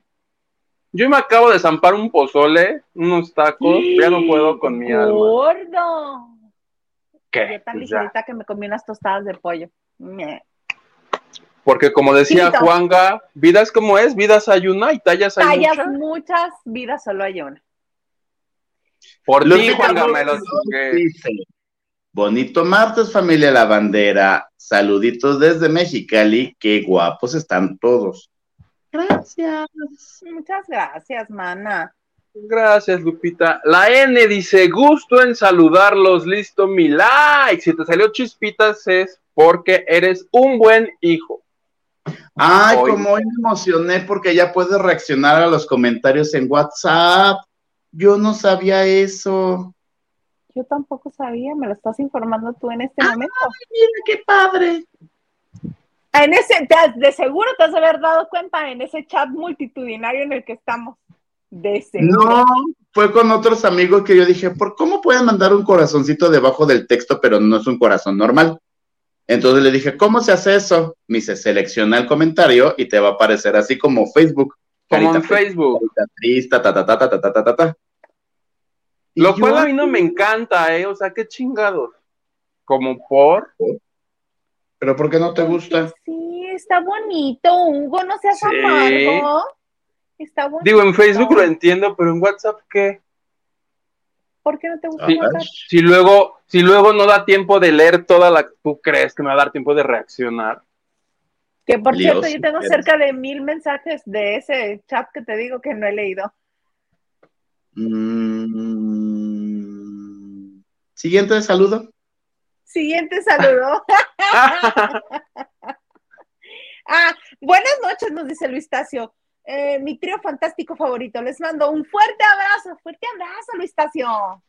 Yo me acabo de zampar un pozole, unos tacos, ya no puedo con mi alma. Gordo. ¿Qué? Yo tan Pues ligerita que me comí unas tostadas de pollo. Porque como decía Finito. Juanga, vida es como es, vidas hay una y tallas hay Tallas muchas. muchas, vidas solo hay una. Por ti, Juanga, me lo Ramos chingué. dice, Bonito martes, familia La Bandera. Saluditos desde Mexicali. Qué guapos están todos. Gracias. Muchas gracias, mana. Gracias, Lupita. La N dice, gusto en saludarlos, listo mi like. Si te salió chispitas es porque eres un buen hijo. Ay, Hoy. como hoy me emocioné porque ya puedes reaccionar a los comentarios en WhatsApp. Yo no sabía eso. Yo tampoco sabía, me lo estás informando tú en este Ah. momento. Mira qué padre. En ese, de seguro te has de haber dado cuenta en ese chat multitudinario en el que estamos. De seguro. No, fue con otros amigos que yo dije, ¿por cómo pueden mandar un corazoncito debajo del texto, pero no es un corazón normal? Entonces le dije, ¿cómo se hace eso? Me dice, selecciona el comentario y te va a aparecer así como Facebook. Como en Facebook. carita triste, ta, ta, ta, ta, ta, ta, ta, ta, ta. Y Lo yo, cual a mí no me encanta, ¿eh? O sea, qué chingados. Como por... ¿Pero por qué no te gusta? Sí, está bonito, Hugo, no seas Sí. amargo. Está bonito. Digo, en Facebook lo entiendo, pero en WhatsApp, ¿qué? ¿Por qué no te gusta Sí. WhatsApp? Si luego, si luego no da tiempo de leer toda la... ¿Tú crees que me va a dar tiempo de reaccionar? Que por cierto, yo tengo eres- cerca de mil mensajes de ese chat que te digo que no he leído. Mm, Siguiente saludo. Siguiente saludo. ah, buenas noches, nos dice Luis Tacio. Eh, mi trío fantástico favorito. Les mando un fuerte abrazo, fuerte abrazo, Luis Tacio.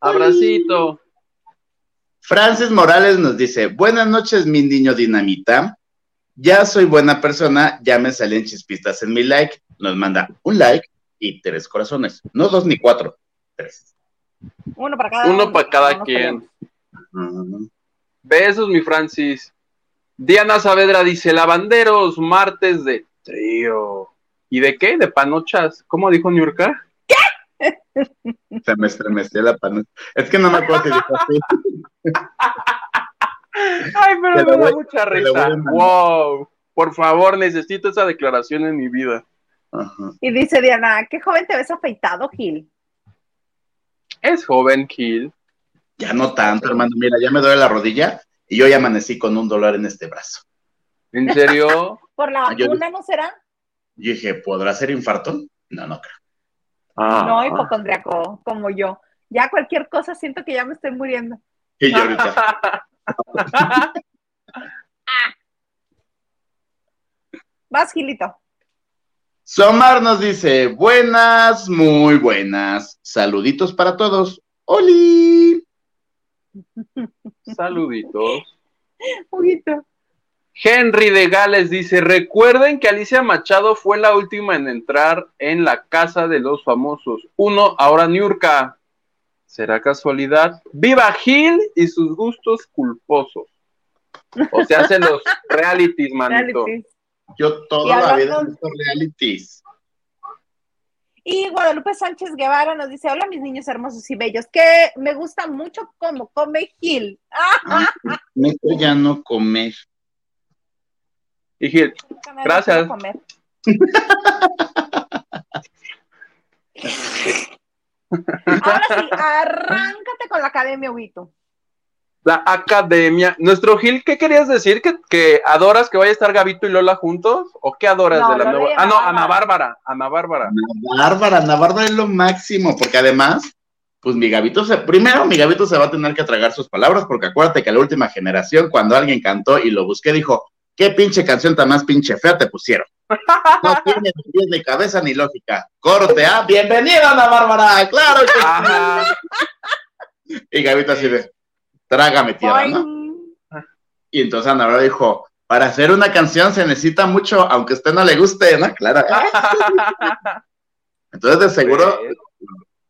Abracito. Francis Morales nos dice, buenas noches, mi niño dinamita. Ya soy buena persona, ya me salen chispistas en mi like. Nos manda un like y tres corazones. No dos ni cuatro, tres. Uno para cada Uno para cada quien. Besos, mi Francis. Diana Saavedra dice, lavanderos, martes de trío. ¿Y de qué? ¿De panochas? ¿Cómo dijo Niurka? Se me estremeció la pana. Es que no me acuerdo si dijo así. Ay, pero me da mucha risa. Wow. Por favor, necesito esa declaración en mi vida. Ajá. Y dice Diana, qué joven te ves afeitado, Gil. Es joven, Kill. Ya no tanto, hermano. Mira, ya me duele la rodilla y yo ya amanecí con un dolor en este brazo. ¿En serio? ¿Por la Ah, vacuna no será? Yo dije, ¿podrá ser infarto? No, no creo. Ah. No, hipocondriaco, como yo. Ya cualquier cosa siento que ya me estoy muriendo. Y yo ahorita, Vas, Gilito. Somar nos dice, buenas, muy buenas. Saluditos para todos. ¡Oli! Saluditos. Huguito. Henry de Gales dice, recuerden que Alicia Machado fue la última en entrar en la casa de los famosos. Uno, ahora Niurka. ¿Será casualidad? ¡Viva Gil y sus gustos culposos! O se hacen los realities, manito. Realities. Yo toda la vida he visto realities. Y Guadalupe Sánchez Guevara nos dice, hola mis niños hermosos y bellos, que me gusta mucho cómo come Gil. Ah, Neto ya no comer. Y Gil, Gracias. comer. Ahora sí, arráncate con la academia, Huguito. La academia. Nuestro Gil, ¿qué querías decir? ¿Que, que adoras que vaya a estar Gabito y Lola juntos? ¿O qué adoras No, de la Lola nueva? Ah, no, Ana Bárbara. Ana Bárbara. Ana Bárbara, Ana Bárbara es lo máximo, porque además, pues mi Gabito se, primero mi Gabito se va a tener que tragar sus palabras, porque acuérdate que la última generación, cuando alguien cantó y lo busqué, dijo, qué pinche canción tan más pinche fea te pusieron. No tiene ni pies ni cabeza ni lógica. Corte, ah, bienvenida Ana Bárbara, claro que. Y Gabito así de, trágame tierra, ¿no? Y entonces Ana Bárbara dijo, para hacer una canción se necesita mucho, aunque a usted no le guste, ¿no? Claro. Entonces de seguro,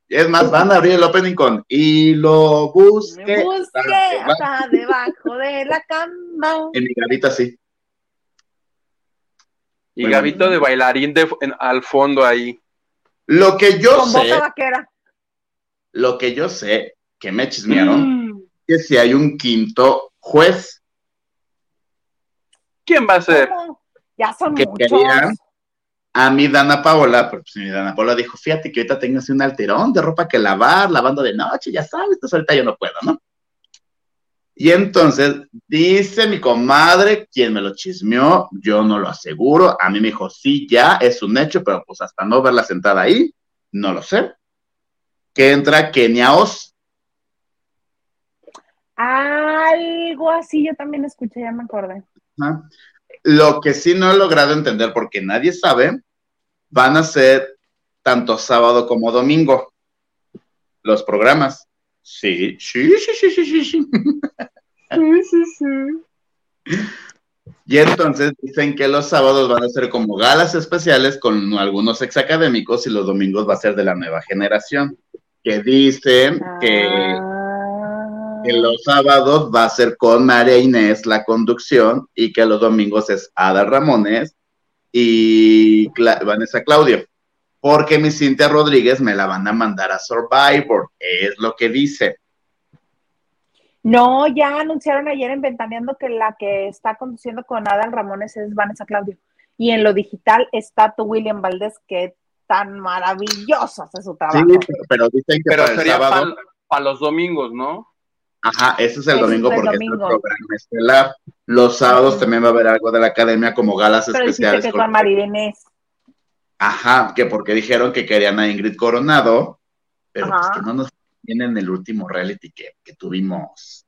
es más, van a abrir el opening con, y lo busque. Busque hasta debajo de la cama. En mi garita sí. Y Bueno. Gabito de bailarín de, en- al fondo ahí. Lo que yo Con sé, boca vaquera. lo que yo sé, que me chismearon, Mm. Que si hay un quinto juez, ¿Quién va a ser? ¿Cómo? Ya son Que muchos. querían. a mi Dana Paola, pero pues mi Dana Paola dijo, fíjate que ahorita tengo así un alterón de ropa que lavar, lavando de noche, ya sabes, entonces ahorita yo no puedo, ¿no? Y entonces dice mi comadre, quien me lo chismeó, yo no lo aseguro, a mí me dijo, sí, ya es un hecho, pero pues hasta no verla sentada ahí, no lo sé. Que entra Kenia Oz, Algo así, yo también escuché, ya me acordé. Lo que sí no he logrado entender, porque nadie sabe, van a ser tanto sábado como domingo los programas. Sí, sí, sí, sí, sí, sí, sí. Sí, sí, sí. Y entonces dicen que los sábados van a ser como galas especiales con algunos exacadémicos y los domingos va a ser de la nueva generación. Que dicen que, Ah. que los sábados va a ser con María Inés la conducción y que los domingos es Ada Ramones y Cla- Vanessa Claudio. Porque mi Cintia Rodríguez me la van a mandar a Survivor, es lo que dice. No, ya anunciaron ayer en Ventaneando que la que está conduciendo con Adal Ramones es Vanessa Claudio. Y en lo digital está tu William Valdés, que tan maravilloso hace su Sí, trabajo. pero, pero dicen que Pero para los domingos, ¿no? Ajá, ese es el domingo es el porque domingo. es el programa estelar. Los sábados también va a haber algo de la academia como galas Pero especiales. que con-. Ajá, que porque dijeron que querían a Ingrid Coronado, pero pues que no nos tienen el último reality que, que tuvimos,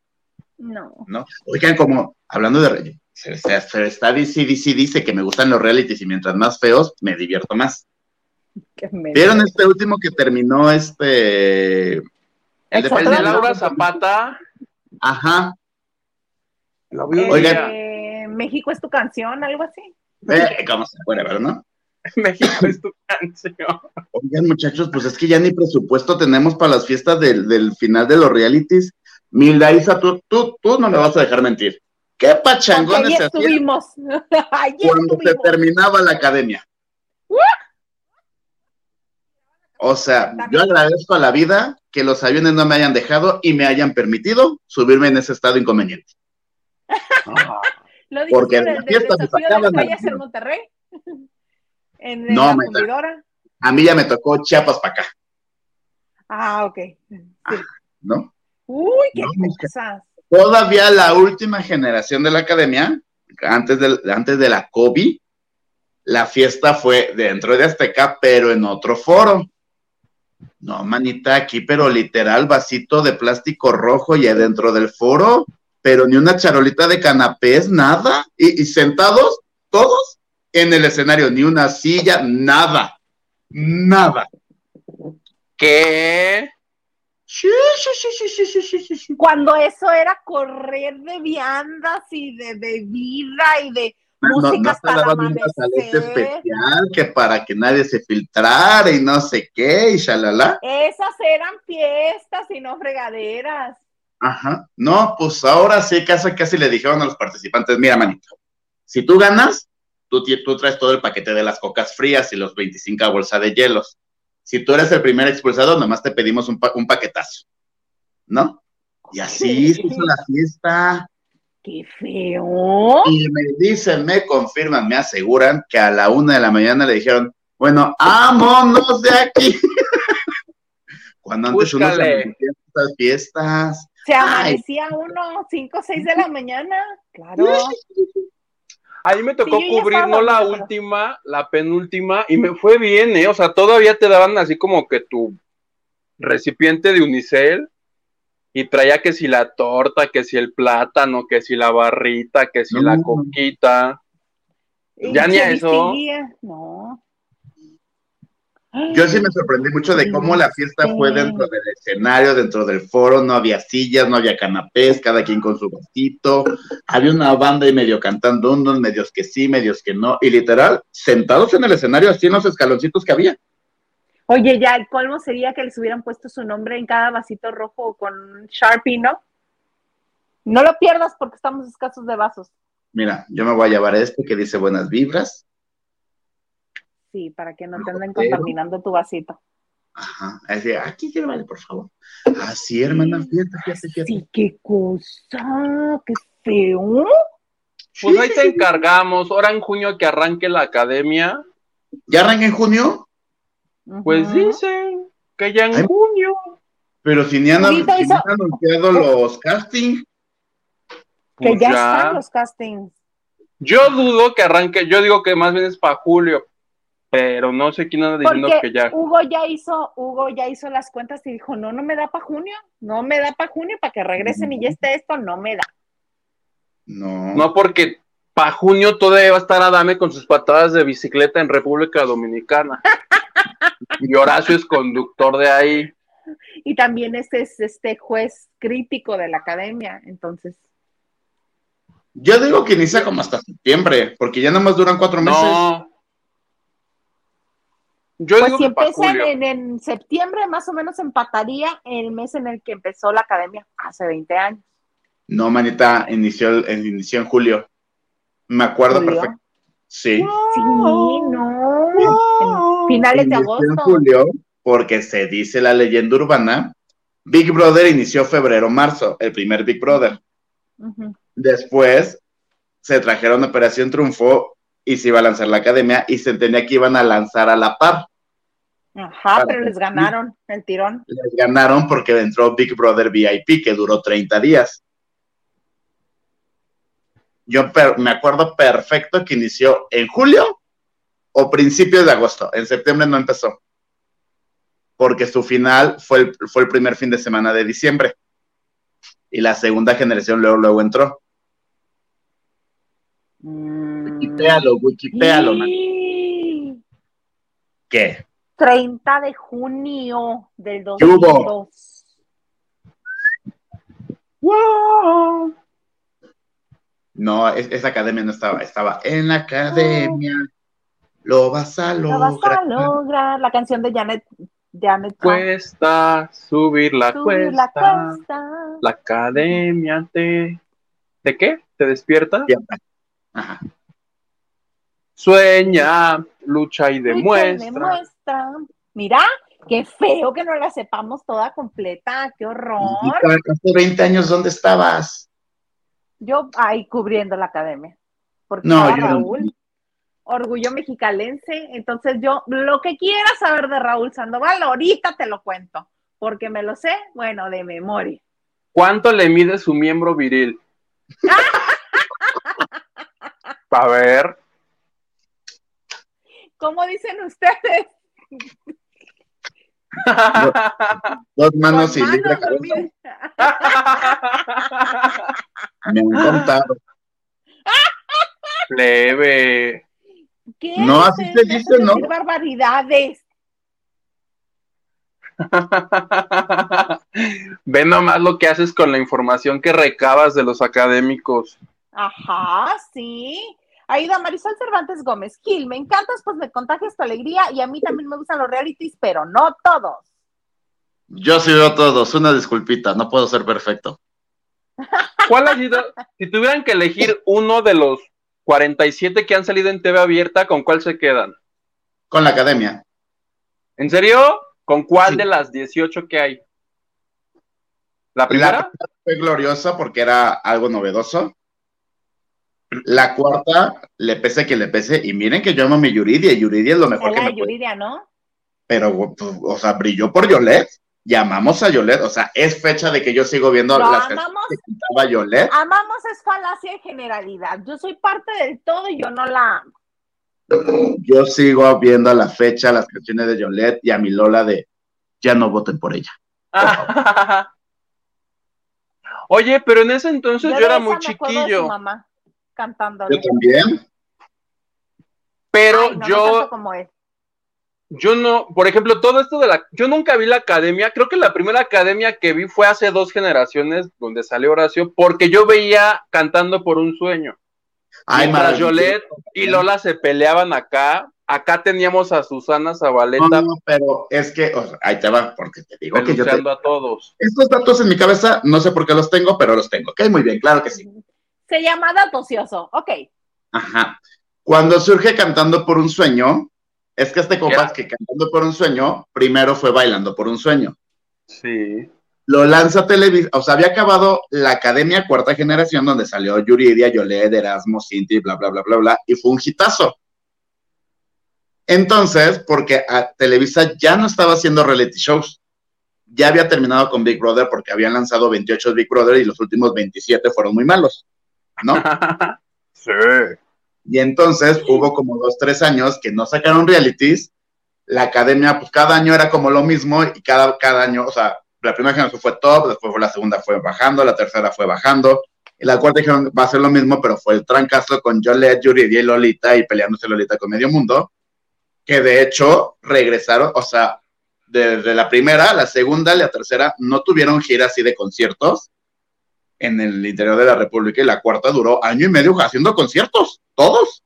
No. ¿no? Oigan, como hablando de se, se- se está dice, dice, dice que me gustan los realities y mientras más feos, me divierto más. ¿Vieron este último que terminó este? El de. Laura Zapata. Ajá. Lo vi un Oigan. Eh, México es tu canción, algo así. Eh, ¿Cómo se puede ver, no? México es tu canción. Oigan, muchachos, pues es que ya ni presupuesto tenemos para las fiestas del, del final de los realities. Milda Isa, tú, tú, tú no me vas a dejar mentir. ¿Qué pachangones se estuvimos. Ayer cuando se terminaba la academia? O sea, yo agradezco a la vida que los aviones no me hayan dejado y me hayan permitido subirme en ese estado inconveniente. Lo dices Porque por en la fiesta del desafío de acaban estrellas al- en Monterrey. En, No, la me-. A mí ya me tocó Chiapas para acá, Ah, ok. Sí. ¿no? Uy, qué No, cosas. Todavía la última generación de la academia, antes de, antes de la COVID, la fiesta fue dentro de Azteca, pero en otro foro. No, manita, aquí, pero literal, vasito de plástico rojo y adentro del foro, pero ni una charolita de canapés, nada. Y, sentados, todos en el escenario, ni una silla, nada. Nada. ¿Qué? Sí, sí, sí, Cuando eso era correr de viandas y de bebida y de no, no el daban un brazalete amanecer. especial que para que nadie se filtrara y no sé qué, y shalala. Esas eran fiestas y no fregaderas. Ajá. No, pues ahora sí, casi, casi le dijeron a los participantes, mira, manito, si tú ganas, tú, tú traes todo el paquete de las cocas frías y los 25 bolsas de hielos. Si tú eres el primer expulsado, nomás te pedimos un, pa- un paquetazo, ¿no? Y así se hizo la fiesta. Qué feo. Y me dicen, me confirman, me aseguran que a la una de la mañana le dijeron, bueno, vámonos de aquí. Cuando antes uno se estas fiestas. Se Ay. amanecía uno, 5 o 6 de la mañana. Claro. A mí me tocó Sí, cubrir no la pero- última, la penúltima, y me fue bien, ¿eh? O sea, todavía te daban así como que tu recipiente de unicel, y traía que si la torta, que si el plátano, que si la barrita, que si No. la coquita. Ya ¿Y ni a eso. No. Yo sí me sorprendí mucho de cómo la fiesta fue dentro del escenario, dentro del foro, no había sillas, no había canapés, cada quien con su vasito, había una banda y medio cantando unos, medios que sí, medios que no, y literal, sentados en el escenario, así en los escaloncitos que había. Oye, ya el colmo sería que les hubieran puesto su nombre en cada vasito rojo con Sharpie, ¿no? No lo pierdas porque estamos escasos de vasos. Mira, yo me voy a llevar este que dice buenas vibras. Sí, para que no te anden contaminando tu vasito. Ajá, así, aquí llévale, por favor. Así, hermana, fíjate, fíjate, fíjate. Sí, qué cosa, qué feo. Pues ahí te encargamos, ahora en junio que arranque la academia, ¿Ya arranca en junio? Pues dicen que ya en Ay. junio. Pero si ni han anunciado los castings. Que Pues ya, ya. están los castings. Yo dudo que arranque, yo digo que más bien es para julio, pero no sé quién anda diciendo Porque que ya. Hugo ya hizo, Hugo ya hizo las cuentas y dijo, no, no me da para junio, no me da para junio, para que regresen y ya esté esto, no me da. No. No, porque para junio todavía va a estar Adame con sus patadas de bicicleta en República Dominicana. y Horacio es conductor de ahí. Y también este es este juez crítico de la academia, entonces. Yo digo que inicia como hasta septiembre, porque ya nada más duran cuatro meses. No. Yo Pues digo si empiezan en, en septiembre, más o menos empataría el mes en el que empezó la academia, hace 20 años. No, manita, inició, inició en julio. Me acuerdo ¿Julio? perfecto. Sí. Sí, no. En finales de en agosto. julio, porque se dice la leyenda urbana. Big Brother inició febrero-marzo, el primer Big Brother. Después se trajeron Operación Triunfo y se iba a lanzar la academia y se entendía que iban a lanzar a la par. Ajá, pero les ganaron el tirón. Les ganaron porque entró Big Brother VIP, que duró 30 días. Yo per- me acuerdo perfecto que inició en julio o principios de agosto. En septiembre no empezó. Porque su final fue el, fue el primer fin de semana de diciembre. Y la segunda generación luego, luego entró. Mm. Wikipéalo, wikipéalo. ¿Qué? 30 de junio del ¿Qué hubo? 2002. No, es- esa academia no estaba. Estaba en la academia. Lo vas a Lo vas lograr. a lograr. La canción de Janet. Janet Cuesta subir la Subir la cuesta. cuesta. La academia te. ¿De qué? ¿Te despierta? Ajá. Sueña, lucha y Lucha y demuestra. demuestra. Mira, Qué feo que no la sepamos toda completa, qué horror. Hace 20 años, ¿dónde estabas? Yo ahí cubriendo la academia. Porque No, estaba yo no. Raúl, orgullo mexicalense. Entonces yo, lo que quieras saber de Raúl Sandoval, ahorita te lo cuento. Porque me lo sé, bueno, de memoria. ¿Cuánto le mide su miembro viril? A ver. ¿Cómo dicen ustedes? Dos manos y Con manos, cabeza. Me han contado. Leve. ¿Qué? No, así se dice, ¿no? barbaridades. Ve nomás lo que haces con la información que recabas de los académicos. Ajá, sí. Aida Marisol Cervantes Gómez Gil, me encantas, pues me contagias tu alegría y a mí también me gustan los realities, pero no todos. Yo sí veo todos, una disculpita, no puedo ser perfecto. ¿Cuál ha sido, si tuvieran que elegir uno de los 47 que han salido en TV abierta, ¿con cuál se quedan? Con la academia. ¿En serio? ¿Con cuál Sí. de las 18 que hay? ¿La La primera? primera fue gloriosa porque era algo novedoso. La cuarta, le pese que le pese, y miren que yo amo a mi Yuridia, y Yuridia es lo mejor Es que la me puede. Yuridia, ¿no? Pero, pues, o sea, brilló por Yolette, llamamos a Yolette, o sea, es fecha de que yo sigo viendo Lo las amamos. canciones que Yolette. Amamos es falacia de generalidad. Yo soy parte del todo y yo no la amo. Yo sigo viendo a la fecha las canciones de Yolette y a mi Lola de ya no voten por ella. Oye, pero en ese entonces yo, era muy chiquillo, mamá cantando. Yo también. pero Ay, no, no yo, tanto como él. Yo no, por ejemplo, todo esto de la, yo nunca vi la academia, creo que la primera academia que vi fue hace dos generaciones, donde salió Horacio, porque yo veía cantando por un sueño. Ay, Mientras. Yolette y Lola se peleaban acá, acá teníamos a Susana Zabaleta No, pero es que, o sea, ahí te va, porque te digo que yo te... a todos. Estos datos en mi cabeza, no sé por qué los tengo, pero los tengo. Ok, muy bien, claro que sí. Se llama dato ocioso. Ok. Ajá. Cuando surge Cantando por un Sueño, es que este compa Ya. que Cantando por un Sueño, primero fue Bailando por un Sueño. Sí. Lo lanza Televisa, o sea, había acabado la Academia Cuarta Generación, donde salió Yuridia, Yolette, Erasmo, Cinti, bla, bla, bla, bla, bla, y fue un hitazo. Entonces, porque a Televisa ya no estaba haciendo reality shows, ya había terminado con Big Brother porque habían lanzado 28 Big Brother y los últimos 27 fueron muy malos, ¿no? sí. Y entonces hubo como dos, tres años que no sacaron realities. La academia, pues cada año era como lo mismo y cada, cada año, o sea, la primera generación fue top, después fue la segunda fue bajando, la tercera fue bajando, y la cuarta dijeron va a ser lo mismo, pero fue el trancazo con Jolette, Yuridia y Lolita y peleándose Lolita con medio mundo, que de hecho regresaron, o sea, desde la primera, la segunda y la tercera no tuvieron gira así de conciertos en el interior de la República y la cuarta duró año y medio haciendo conciertos, todos.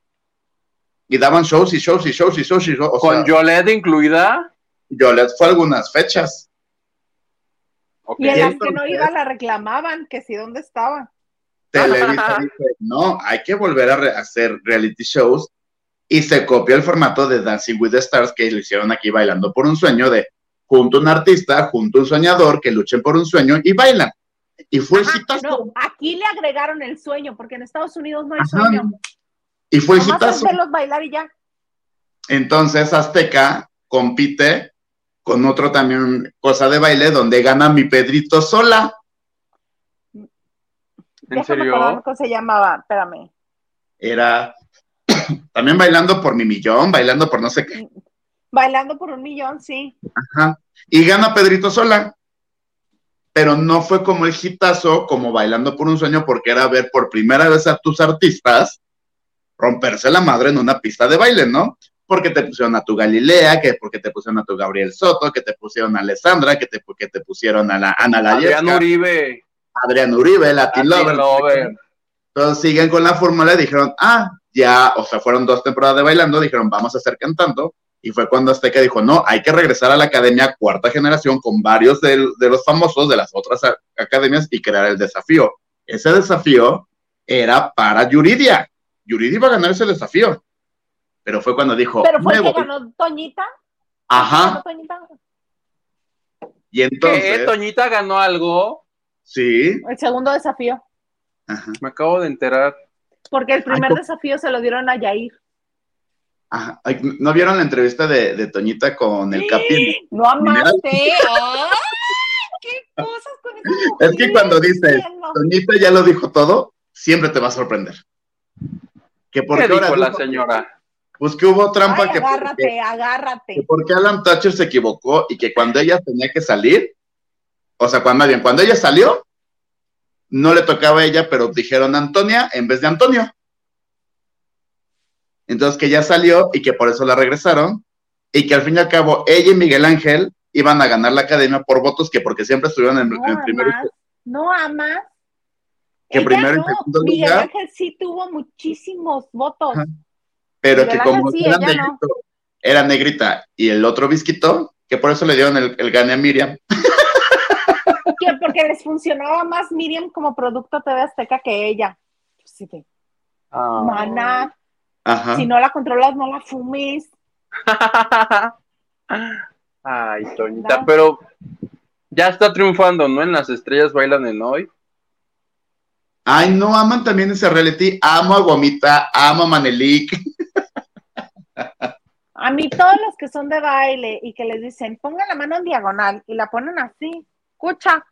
Y daban shows y shows y shows y shows y shows. O Con sea, Yolette incluida. Yolette fue algunas fechas. Y en las que no iba la reclamaban, que sí, ¿dónde estaba? Televisa dice, no, hay que volver a re- hacer reality shows. Y se copió el formato de Dancing with the Stars que lo hicieron aquí bailando por un sueño de junto a un artista, junto a un soñador, que luchen por un sueño y bailan. Y fue Ajá, no, aquí le agregaron el sueño, porque en Estados Unidos no hay Ajá. sueño. Y fue Nomás es hitazo. verlos bailar y ya. Entonces Azteca compite con otro también cosa de baile donde gana mi Pedrito sola. ¿En Déjame serio? cómo se llamaba, espérame. Era también bailando por mi millón, bailando por no sé qué. Bailando por un millón, sí. Ajá. Y gana Pedrito sola. Pero no fue como el hitazo, como bailando por un sueño, porque era ver por primera vez a tus artistas romperse la madre en una pista de baile, ¿no? Porque te pusieron a tu Galilea, que porque te pusieron a tu Gabriel Soto, que te pusieron a Alessandra, que te, que te pusieron a la Ana Adrián Layevska, Uribe. Adrián Uribe, Latin Latin Lover. Lover. Entonces siguen con la fórmula y dijeron, ah, ya, o sea, fueron dos temporadas de bailando, dijeron, vamos a hacer cantando. Y fue cuando Azteca dijo, no, hay que regresar a la academia cuarta generación con varios de, de los famosos de las otras academias y crear el desafío. Ese desafío era para Yuridia. Yuridia iba a ganar ese desafío. Pero fue cuando dijo, Pero fue "Me el que voy". ganó Toñita. ajá, ¿Ganó Toñita? Y entonces. ¿Qué? ¿Toñita ganó algo? Sí. El segundo desafío. Ajá. Me acabo de enterar. Porque el primer Ay, desafío se lo dieron a Yair. Ajá. Ay, ¿No vieron la entrevista de, de Toñita con el Capi? No amaste. ¡Qué cosas con esa! Es que cuando dices. Toñita ya lo dijo todo, siempre te va a sorprender. Que ¿Qué porque ahora dijo la dijo- señora? Pues que hubo trampa Ay, que porque, agárrate, que agárrate. porque Alan Thatcher se equivocó y que cuando ella tenía que salir, o sea, cuando, bien, cuando ella salió, no le tocaba a ella, pero dijeron Antonia en vez de Antonio. Entonces que ya salió y que por eso la regresaron y que al fin y al cabo ella y Miguel Ángel iban a ganar la academia por votos que porque siempre estuvieron en, No en primero no amas. Que Ella primero y no, segundo Miguel lugar. Ángel sí tuvo muchísimos votos. Pero Miguel que como Ángel sí, era, ella no. era negrita y el otro visquito, que por eso le dieron el, el gane a Miriam. Que porque les funcionaba más Miriam como producto TV Azteca que ella. Pues sí, que, Ah. Mana, Ajá. si no la controlas, no la fumes. Ay, Toñita, No. pero ya está triunfando, ¿no? En las estrellas bailan en hoy. Ay, no, aman también ese reality. Amo a Guamita, amo a Manelik. A mí todos los que son de baile y que les dicen, pongan la mano en diagonal y la ponen así, escucha,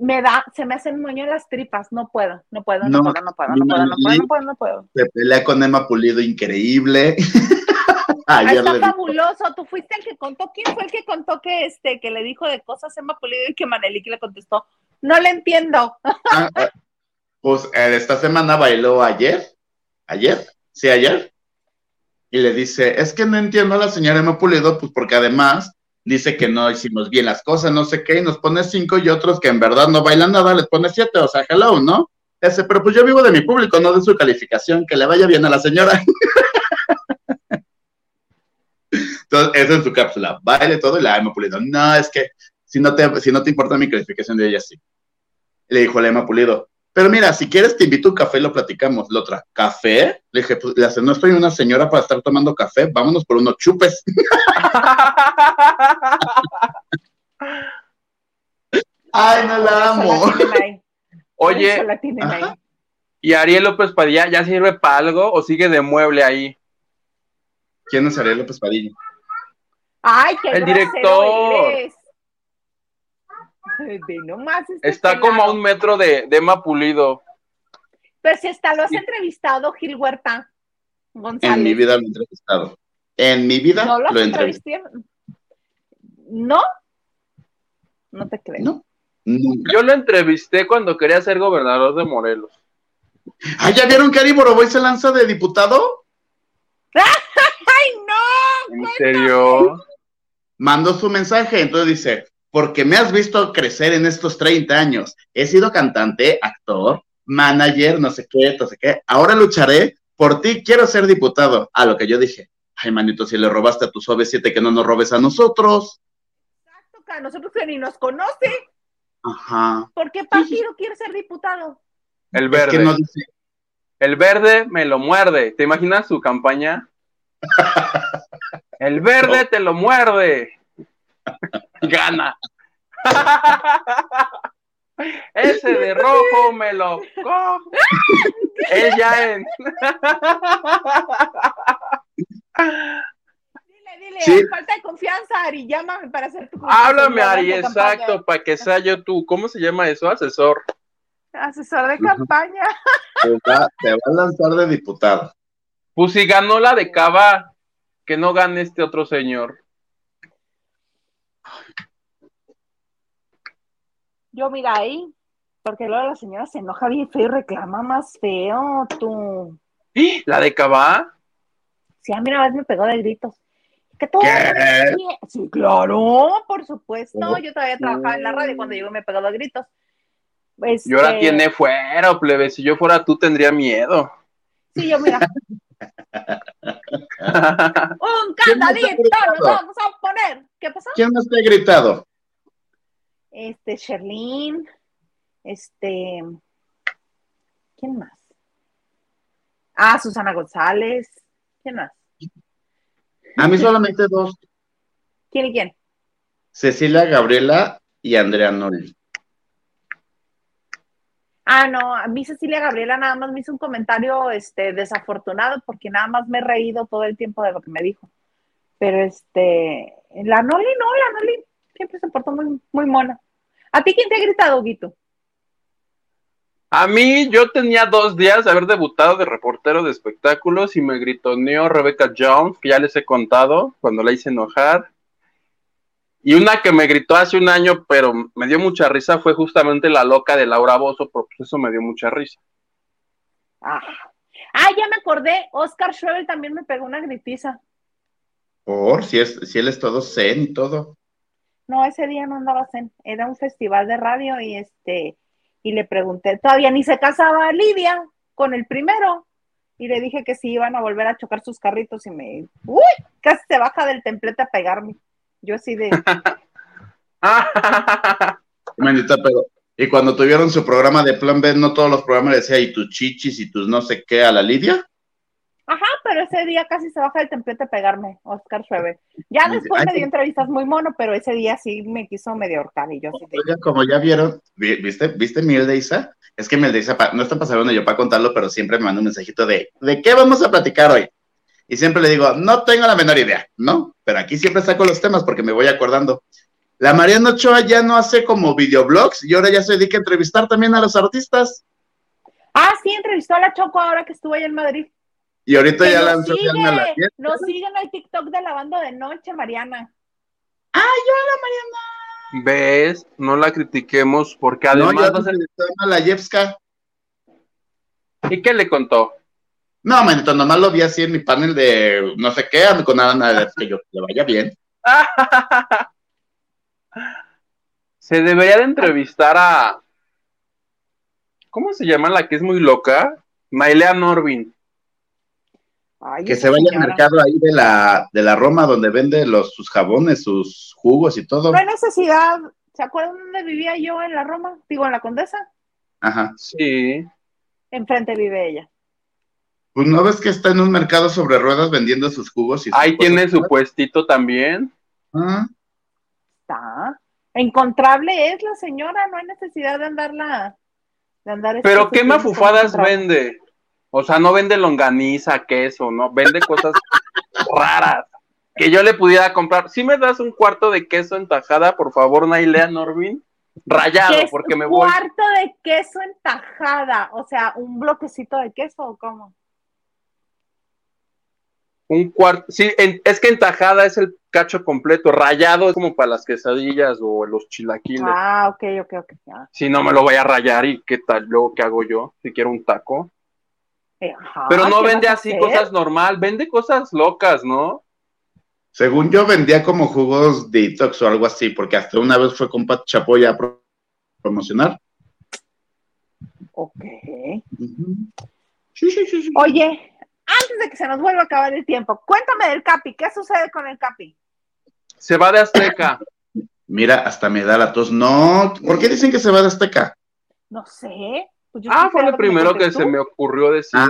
me da, se me hacen moño en las tripas, no puedo, no puedo, no, No, puedo, no puedo, no puedo, no puedo, no puedo, no puedo. Se pelea con Emma Pulido, increíble. Ayer está le dije, fabuloso, tú fuiste el que contó, ¿quién fue el que contó que este, que le dijo de cosas a Emma Pulido y que Manelik le contestó? No le entiendo. "Ah, ah". pues eh, esta semana bailó ayer, ayer, sí, ayer, y le dice, es que no entiendo a la señora Emma Pulido, pues porque además dice que no hicimos bien las cosas, no sé qué, y nos pone cinco y otros que en verdad no bailan nada, les pone siete, o sea, hello, ¿no? Ese, pero pues yo vivo de mi público, no de su calificación, que le vaya bien a la señora. Entonces, eso en su cápsula, baile todo y la Emma Pulido, no, es que si no te, si no te importa mi calificación de ella, sí. Le dijo la Emma Pulido, pero mira, si quieres te invito a un café y lo platicamos. La otra, ¿café? Le dije, pues le hace, no estoy una señora para estar tomando café, vámonos por unos chupes. Ay, no la amo. la Oye, la tienen ahí. Ajá. ¿y Ariel López Padilla ya sirve para algo o sigue de mueble ahí? ¿Quién es Ariel López Padilla? Ay, qué El director. eres. Nomás este Está como a un metro de, de Emma Pulido. Pero si hasta lo has entrevistado, Gil Huerta González. En mi vida lo he entrevistado. En mi vida ¿No lo has lo he entrevistado. entrevistado? ¿No? No te creo. No, nunca. Yo lo entrevisté cuando quería ser gobernador de Morelos. Ah, ¿ya vieron que Ari Boroboy se lanza de diputado? ¡Ay, no! ¿En serio? mandó su mensaje, entonces dice, porque me has visto crecer en estos 30 años, he sido cantante, actor, manager, no sé qué, no sé qué, ahora lucharé por ti, quiero ser diputado. A lo que yo dije, ay, manito, si le robaste a tus OV7, que no nos robes a nosotros. Exacto, que a nosotros que ni nos conoce. Ajá. ¿Por qué partido quiere ser diputado? El Es verde. que no dice, El verde me lo muerde. ¿Te imaginas su campaña? El verde te lo muerde. Gana. Ese de rojo me lo cojo. Él ya en. Dile, dile, Sí. falta de confianza, Ari, llámame para hacer tu Háblame, asesor Ari, exacto, para que sea yo tú. ¿Cómo se llama eso? Asesor. Asesor de campaña. te va, te va a lanzar de diputado. Pues si ganó la de Cava, que no gane este otro señor. Yo, mira ahí, porque luego la señora se enoja bien feo y reclama más feo, tú. ¡Ih! La de Cava. Sí, a mí una vez me pegó de gritos. Que todo ¿Qué? Sí, claro, por supuesto. Oh. Yo todavía trabajaba en la radio cuando llegó y me pegó de gritos. Este, Y ahora tiene fuera, plebe. Si yo fuera tú, tendría miedo. Sí, yo mira. Un ¿Quién me está cantadito gritando? nos vamos a poner. ¿Qué pasó? ¿Quién más te ha gritado? Este, Sherlyn, este, ¿quién más? Ah, Susana González, ¿quién más? A mí solamente dos. ¿Quién y quién? Cecilia Gabriela y Andrea Noli. Ah, no, a mí Cecilia Gabriela nada más me hizo un comentario este, desafortunado porque nada más me he reído todo el tiempo de lo que me dijo. Pero este, la Noli no, la Noli siempre se portó muy, muy mona. ¿A ti quién te ha gritado, Guito? A mí, yo tenía dos días de haber debutado de reportero de espectáculos y me gritoneó Rebecca Jones, que ya les he contado, cuando la hice enojar. Y una que me gritó hace un año, pero me dio mucha risa, fue justamente la loca de Laura Bozo, porque eso me dio mucha risa. Ah, ah ya me acordé, Oscar Schroeder también me pegó una gritiza. Por, si, es, si él es todo zen y todo. No, ese día no andaba zen, era un festival de radio y este, y le pregunté, todavía ni se casaba Lidia con el primero, y le dije que si iban a volver a chocar sus carritos y me, uy, casi se baja del templete a pegarme. Yo así de. Pero. Y cuando tuvieron su programa de Plan B, no todos los programas decía y tus chichis y tus no sé qué a la Lidia. Ajá, pero ese día casi se baja del templete a pegarme, Oscar Schweber. Ya después me dio entrevistas muy mono, pero ese día sí me quiso medio ahorcar y yo sí como ya vieron, ¿viste, viste Miel de Isa? Es que Miel de Isa, no está pasando yo para contarlo, pero siempre me manda un mensajito de ¿de qué vamos a platicar hoy? y siempre le digo, no tengo la menor idea, ¿no? Pero aquí siempre saco los temas porque me voy acordando. La Mariana Ochoa ya no hace como videoblogs y ahora ya se dedica a entrevistar también a los artistas. Ah, sí, entrevistó a la Choco ahora que estuvo allá en Madrid. Y ahorita ya lanzó sigue, a la fiesta. Nos siguen al TikTok de Lavando de Noche, Mariana. ¡Ay, hola, Mariana! ¿Ves? No la critiquemos porque además no, ya a la Yevska. ¿Y qué le contó? No, manito, nomás lo vi así en mi panel de no sé qué, con nada, nada, que yo le vaya bien. Se debería de entrevistar a. ¿Cómo se llama la que es muy loca? Mailea Norvin. Que se vaya al mercado ahí de la, de la Roma donde vende los, sus jabones, sus jugos y todo. No hay necesidad. ¿Se acuerdan dónde vivía yo en la Roma? Digo, en la Condesa. Ajá. Sí. Enfrente vive ella. Pues no ves que está en un mercado sobre ruedas vendiendo sus jugos y Ahí tiene su puestito también. Ah. Está. Encontrable es la señora, no hay necesidad de andarla. De andar Pero este qué mafufadas vende. O sea, no vende longaniza, queso, no, vende cosas raras que yo le pudiera comprar. Si me das un cuarto de queso en tajada, por favor, Nailea Norvin, rayado, porque me voy. Un cuarto de queso en tajada, o sea, un bloquecito de queso o cómo? Un cuarto, sí, es que entajada es el cacho completo, rayado es como para las quesadillas o los chilaquiles. Ah, ok, ok, ok. Si no me lo voy a rayar y qué tal, luego qué hago yo, si quiero un taco. Eh, Pero no vende así cosas normal, vende cosas locas, ¿no? Según yo vendía como jugos detox o algo así, porque hasta una vez fue con Pat Chapoya a promocionar. Ok. sí, sí, sí. Oye, antes de que se nos vuelva a acabar el tiempo, cuéntame del Capi, ¿qué sucede con el Capi? Se va de Azteca. Mira, hasta me da la tos. No, ¿por qué dicen que se va de Azteca? No sé. Pues ah, fue lo primero que, se me ocurrió decir. Ah,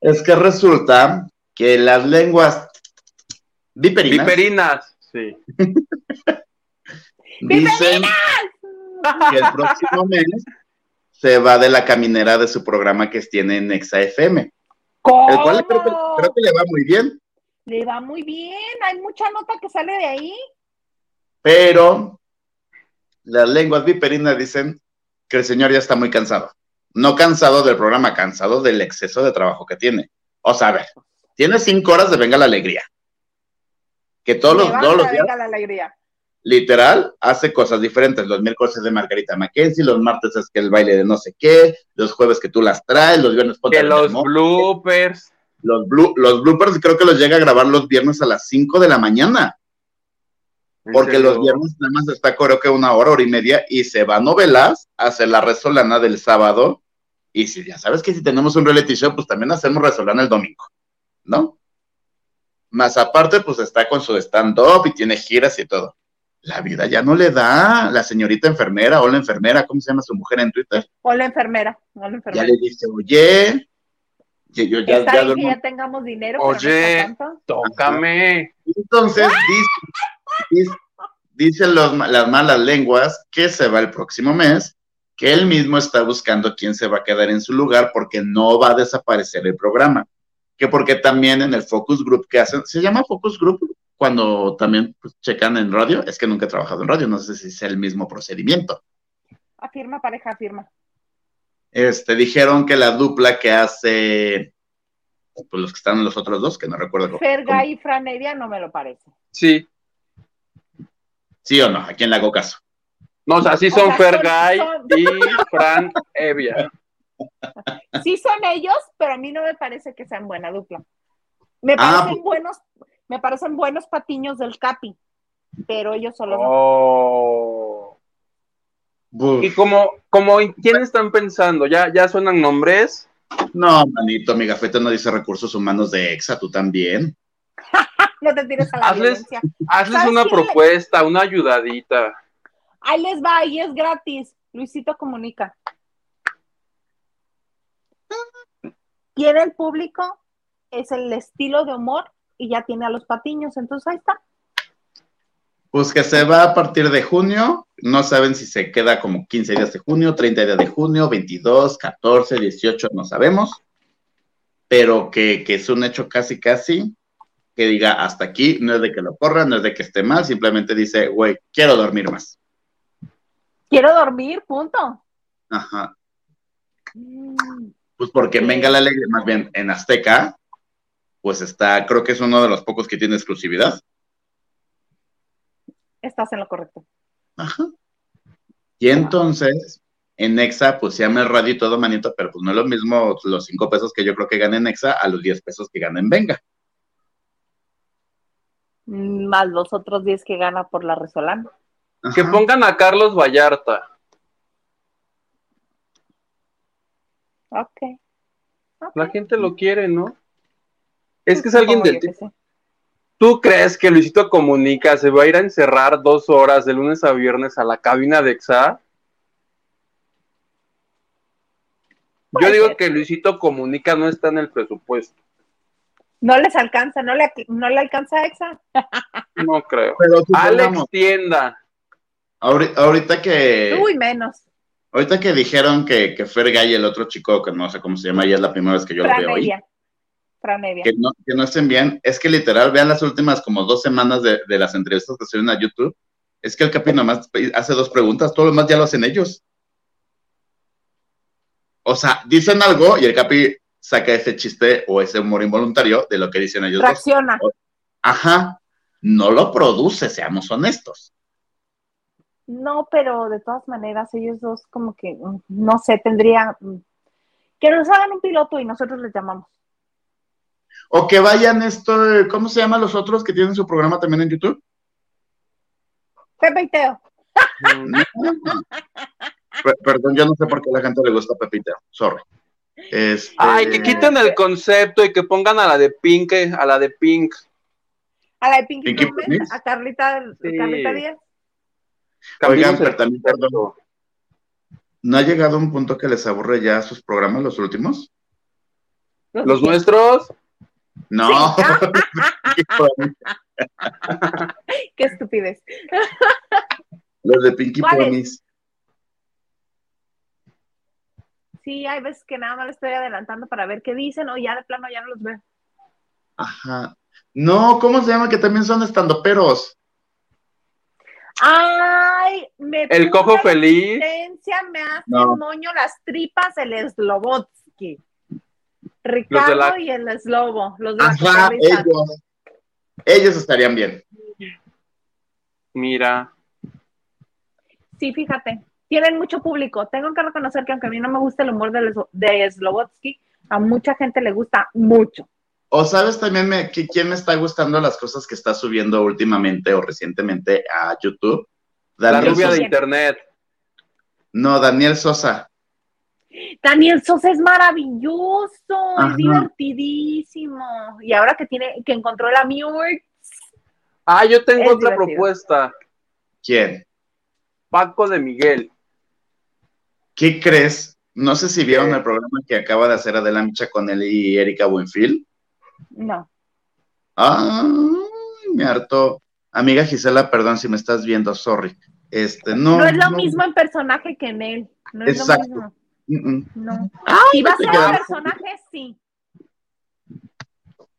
es que resulta que las lenguas viperinas. Viperinas, sí. dicen que el próximo mes se va de la caminera de su programa que tiene en Exa FM. El cual creo que, le va muy bien. Le va muy bien, hay mucha nota que sale de ahí. Pero las lenguas viperinas dicen que el señor ya está muy cansado. No cansado del programa, cansado del exceso de trabajo que tiene. O sea, a ver, tiene cinco horas de Venga la Alegría. Que todos los, todos los días. Venga la Alegría literal, hace cosas diferentes. Los miércoles es de Margarita Mackenzie, los martes es que el baile de no sé qué, los jueves que tú las traes, los viernes Que los bloopers. Los, los bloopers creo que los llega a grabar los viernes a las 5 de la mañana. Porque los viernes nada más está creo que una hora, hora y media, y se va a novelas, hace la resolana del sábado, y si ya sabes que si tenemos un reality show, pues también hacemos resolana el domingo, ¿no? Más aparte, pues está con su stand-up y tiene giras y todo la vida ya no le da la señorita enfermera o la enfermera, ¿cómo se llama su mujer en Twitter? O la enfermera, o la enfermera. Ya le dice, oye, que yo ya, ya, que ya tengamos dinero. Oye, tócame. Entonces, dicen los, las malas lenguas que se va el próximo mes, que él mismo está buscando quién se va a quedar en su lugar porque no va a desaparecer el programa. Que porque también en el focus group que hacen, se llama focus group cuando también pues, checan en radio, es que nunca he trabajado en radio, no sé si es el mismo procedimiento. Afirma, pareja, afirma. Este, dijeron que la dupla que hace pues los que están los otros dos, que no recuerdo. cómo- Ferga y Franedia no me lo parece. Sí. ¿Sí o no? ¿A quién le hago caso? No, o sea, sí O son sea, Fergay son- y Fran Evia. Sí son ellos, pero a mí no me parece que sean buena dupla. Me Ah, parecen buenos, me parecen buenos patiños del Capi, pero ellos solo no. Oh. Buf. Y como, como, ¿quién están pensando? ¿Ya, ya suenan nombres? No, manito, mi gafete no dice recursos humanos de EXA, tú también. No te tires a la Hazles- violencia. Hazles ¿Sabes una le- propuesta, una ayudadita. Ahí les va y es gratis. Luisito comunica. Tiene el público, es el estilo de humor y ya tiene a los patiños, entonces ahí está. Pues que se va a partir de junio, no saben si se queda como 15 días de junio, 30 días de junio, 22, 14, 18, no sabemos, pero que, que es un hecho casi, casi, que diga hasta aquí, no es de que lo corran, no es de que esté mal, simplemente dice, güey, quiero dormir más. Quiero dormir, punto. Ajá. Mm, Pues porque Venga la Alegre, más bien en Azteca, pues está, creo que es uno de los pocos que tiene exclusividad. Estás en lo correcto. Ajá. Y entonces, en Nexa, pues se llama el radio y todo, manito, pero pues no es lo mismo los cinco pesos que yo creo que gana en Nexa a los 10 pesos que gana en Venga. Mm, Más los otros 10 que gana por la Resolana. Que pongan a Carlos Vallarta. Ok. Ok. La gente lo quiere, ¿no? Es que es alguien del tipo. ¿Tú crees que Luisito Comunica se va a ir a encerrar dos horas de lunes a viernes a la cabina de EXA? Yo digo ser. que Luisito Comunica no está en el presupuesto. No les alcanza, no le, no le alcanza a Exa. No creo. Pero Alex Tienda. Ahori- ahorita que Uy, menos. ahorita que dijeron que, que Fergay y el otro chico, que no sé cómo se llama, ya es la primera vez que yo lo veo ahí, que no, que no estén bien, es que literal, vean las últimas como dos semanas de, de las entrevistas que subieron a YouTube, es que el Capi nomás hace dos preguntas, todo lo demás ya lo hacen ellos. O sea, dicen algo y el Capi saca ese chiste o ese humor involuntario de lo que dicen ellos dos. Reacciona. Ajá, no lo produce, seamos honestos. No, pero de todas maneras, ellos dos como que, mm, no sé, tendría mm, que nos hagan un piloto y nosotros les llamamos. O que vayan esto, ¿cómo se llaman los otros que tienen su programa también en YouTube? Pepe y Teo. Per- Perdón, yo no sé por qué a la gente le gusta Pepita, sorry. Este, Ay, que quiten el concepto y que pongan a la de Pink, a la de Pink. A la de Pinky, Pinky Promise, Promise. a Carlita, Sí. Carlita Díaz. Cambiemos Oigan, el pero también, concepto. ¿No ha llegado un punto que les aburre ya sus programas, los últimos? Los nuestros, No. Qué estupidez. los de Pinky. Promise. Sí, hay veces que nada más le estoy adelantando para ver qué dicen o ya de plano ya no los veo. Ajá. No, ¿cómo se llama? Que también son estandoperos. Ay, me el cojo la feliz. me hace No. moño las tripas el Slobotsky. Ricardo la- y el Slobo, los de la Ajá, ellos. Ellos estarían bien. Mira, Sí, fíjate, tienen mucho público. Tengo que reconocer que aunque a mí no me gusta el humor de, de Slobotsky, a mucha gente le gusta mucho. O sabes también me, que, quién me está gustando las cosas que está subiendo últimamente o recientemente a YouTube. la rubia de internet. No, Daniel Sosa. Daniel Sosa es maravilloso, Ajá. es divertidísimo. Y ahora que tiene, que encontró la Mute, Ah, yo tengo Es otra divertido. propuesta. ¿Quién? Paco de Miguel. ¿Qué crees? No sé si vieron ¿Qué? el programa que acaba de hacer Adela Micha con él y Erika Buenfil. No. Ah, me hartó. Amiga Gisela, perdón si me estás viendo, sorry. Este, no, no es lo mismo en personaje que en él. No es Exacto. lo mismo. Mm, mm. No. Ay, Si va a te ser quedas- un personaje, sí.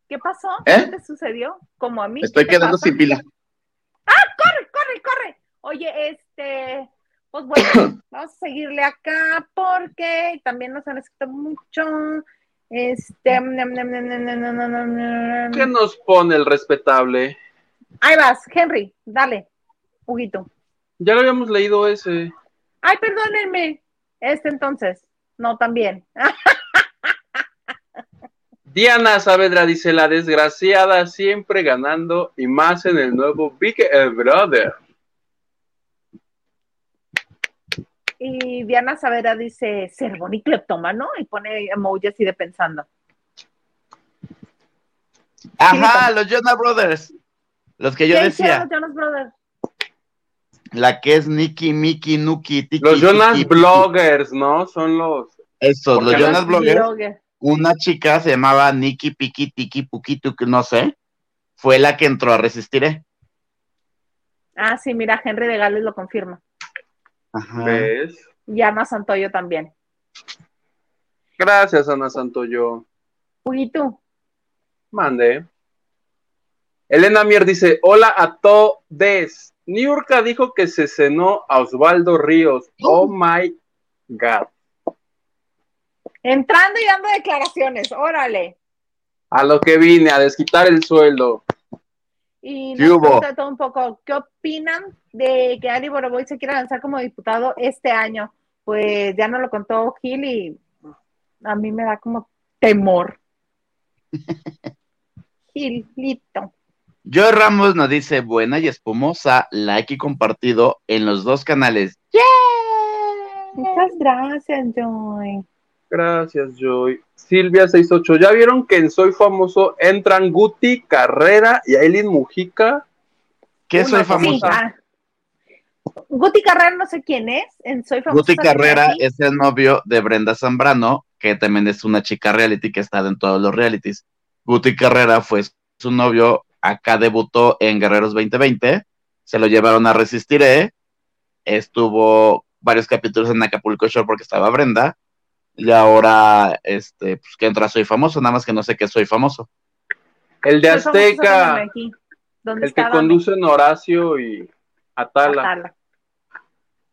¿Qué pasó? ¿Eh? ¿Qué te sucedió? Como a mí. Estoy ¿qué te quedando pasa? sin pila. corre, corre, corre. Oye, este, pues bueno, vamos a seguirle acá porque también nos han escrito mucho. Este. ¿Qué nos pone el respetable? Ahí vas, Henry, dale, Huguito. Ya lo habíamos leído ese. Ay, perdónenme. Este entonces. No, también. Diana Saavedra dice: La desgraciada siempre ganando y más en el nuevo Big e Brother. Y Diana Savera dice, Cervón y cleptómano, y pone emoji así de pensando. Ajá, los Jonas Brothers. Los que yo ¿Qué hicieron decía. los Jonas Brothers? La que es Nikki, Mickey, Nuki, Tiki. Los Jonas Tiki, Bloggers, ¿no? Son los... Esos, los Jonas Bloggers. Blogger. Una chica se llamaba Nikki, Piki, Tiki, Puki, que no sé. Fue la que entró a Resistiré. Ah, sí, mira, Henry de Gales lo confirma. Ajá. ¿Ves? Y Ana Santoyo también. Gracias, Ana Santoyo. Uy, ¿y tú? Mande. Elena Mier dice, hola a todos. Niurka dijo que se cenó a Osvaldo Ríos. Oh my God. Entrando y dando declaraciones, órale. A lo que vine, a desquitar el sueldo. Y ¿Qué nos todo un poco, ¿qué opinan de que Ari Boroboy se quiera lanzar como diputado este año? Pues ya nos lo contó Gil y a mí me da como temor. Gilito. Joe Ramos nos dice buena y espumosa, like y compartido en los dos canales. Muchas gracias, Joy. Gracias, Joy. Silvia68, ¿ya vieron que en Soy Famoso entran Guti, Carrera y Aileen Mujica? ¿Qué Una soy Sí, famosa? ah. Guti Carrera no sé quién es, en Soy Famosa. Guti ¿sale Carrera es el novio de Brenda Zambrano, que también es una chica reality que está en todos los realities. Guti Carrera fue su novio, acá debutó en Guerreros 2020, se lo llevaron a Resistiré, estuvo varios capítulos en Acapulco Shore porque estaba Brenda, y ahora, este, pues que entra Soy Famoso, nada más que no sé qué Soy Famoso. El de Azteca, aquí, el que conducen Horacio y Atala. Atala.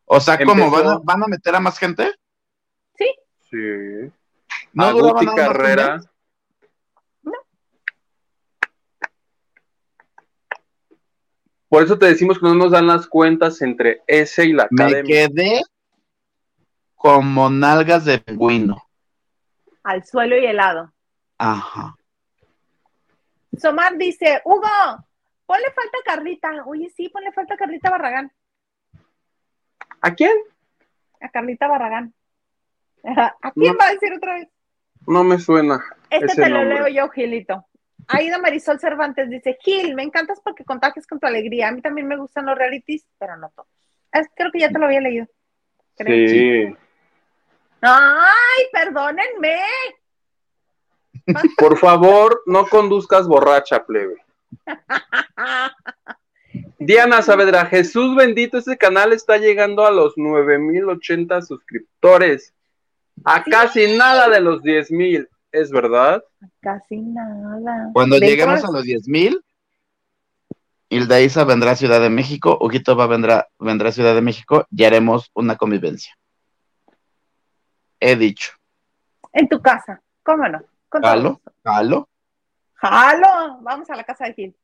O sea, ¿cómo? ¿Van a, van a meter a más gente? Sí, Sí. ¿No a duraban Guti nada más un Carrera. Por eso te decimos que no nos dan las cuentas entre ese y la Me academia. quedé como nalgas de pingüino. al suelo y helado. Ajá. Somar dice, Hugo, ponle falta a Carlita. Oye, sí, ponle falta a Carlita Barragán. ¿A quién? A Carlita Barragán. ¿A quién No. va a decir otra vez? No me suena. Este Ese te lo nombre. leo yo, Gilito. Aida Marisol Cervantes dice, Gil, me encantas porque contagias con tu alegría. A mí también me gustan los realities, pero no todos. Es- creo que ya te lo había leído. Creo. Sí. Ay, perdónenme. Por favor, no conduzcas borracha, plebe. Diana Saavedra, Jesús bendito, este canal está llegando a los 9080 suscriptores. A Sí. casi nada de los 10000, ¿es verdad? Casi nada. Cuando lleguemos a los 10 mil, Hilda Isa vendrá a Ciudad de México, Huguito va vendrá, vendrá a Ciudad de México y haremos una convivencia. He dicho. En tu casa, ¿cómo no? Con ¿Jalo? ¿Jalo? ¡Jalo! Vamos a la casa de Gil.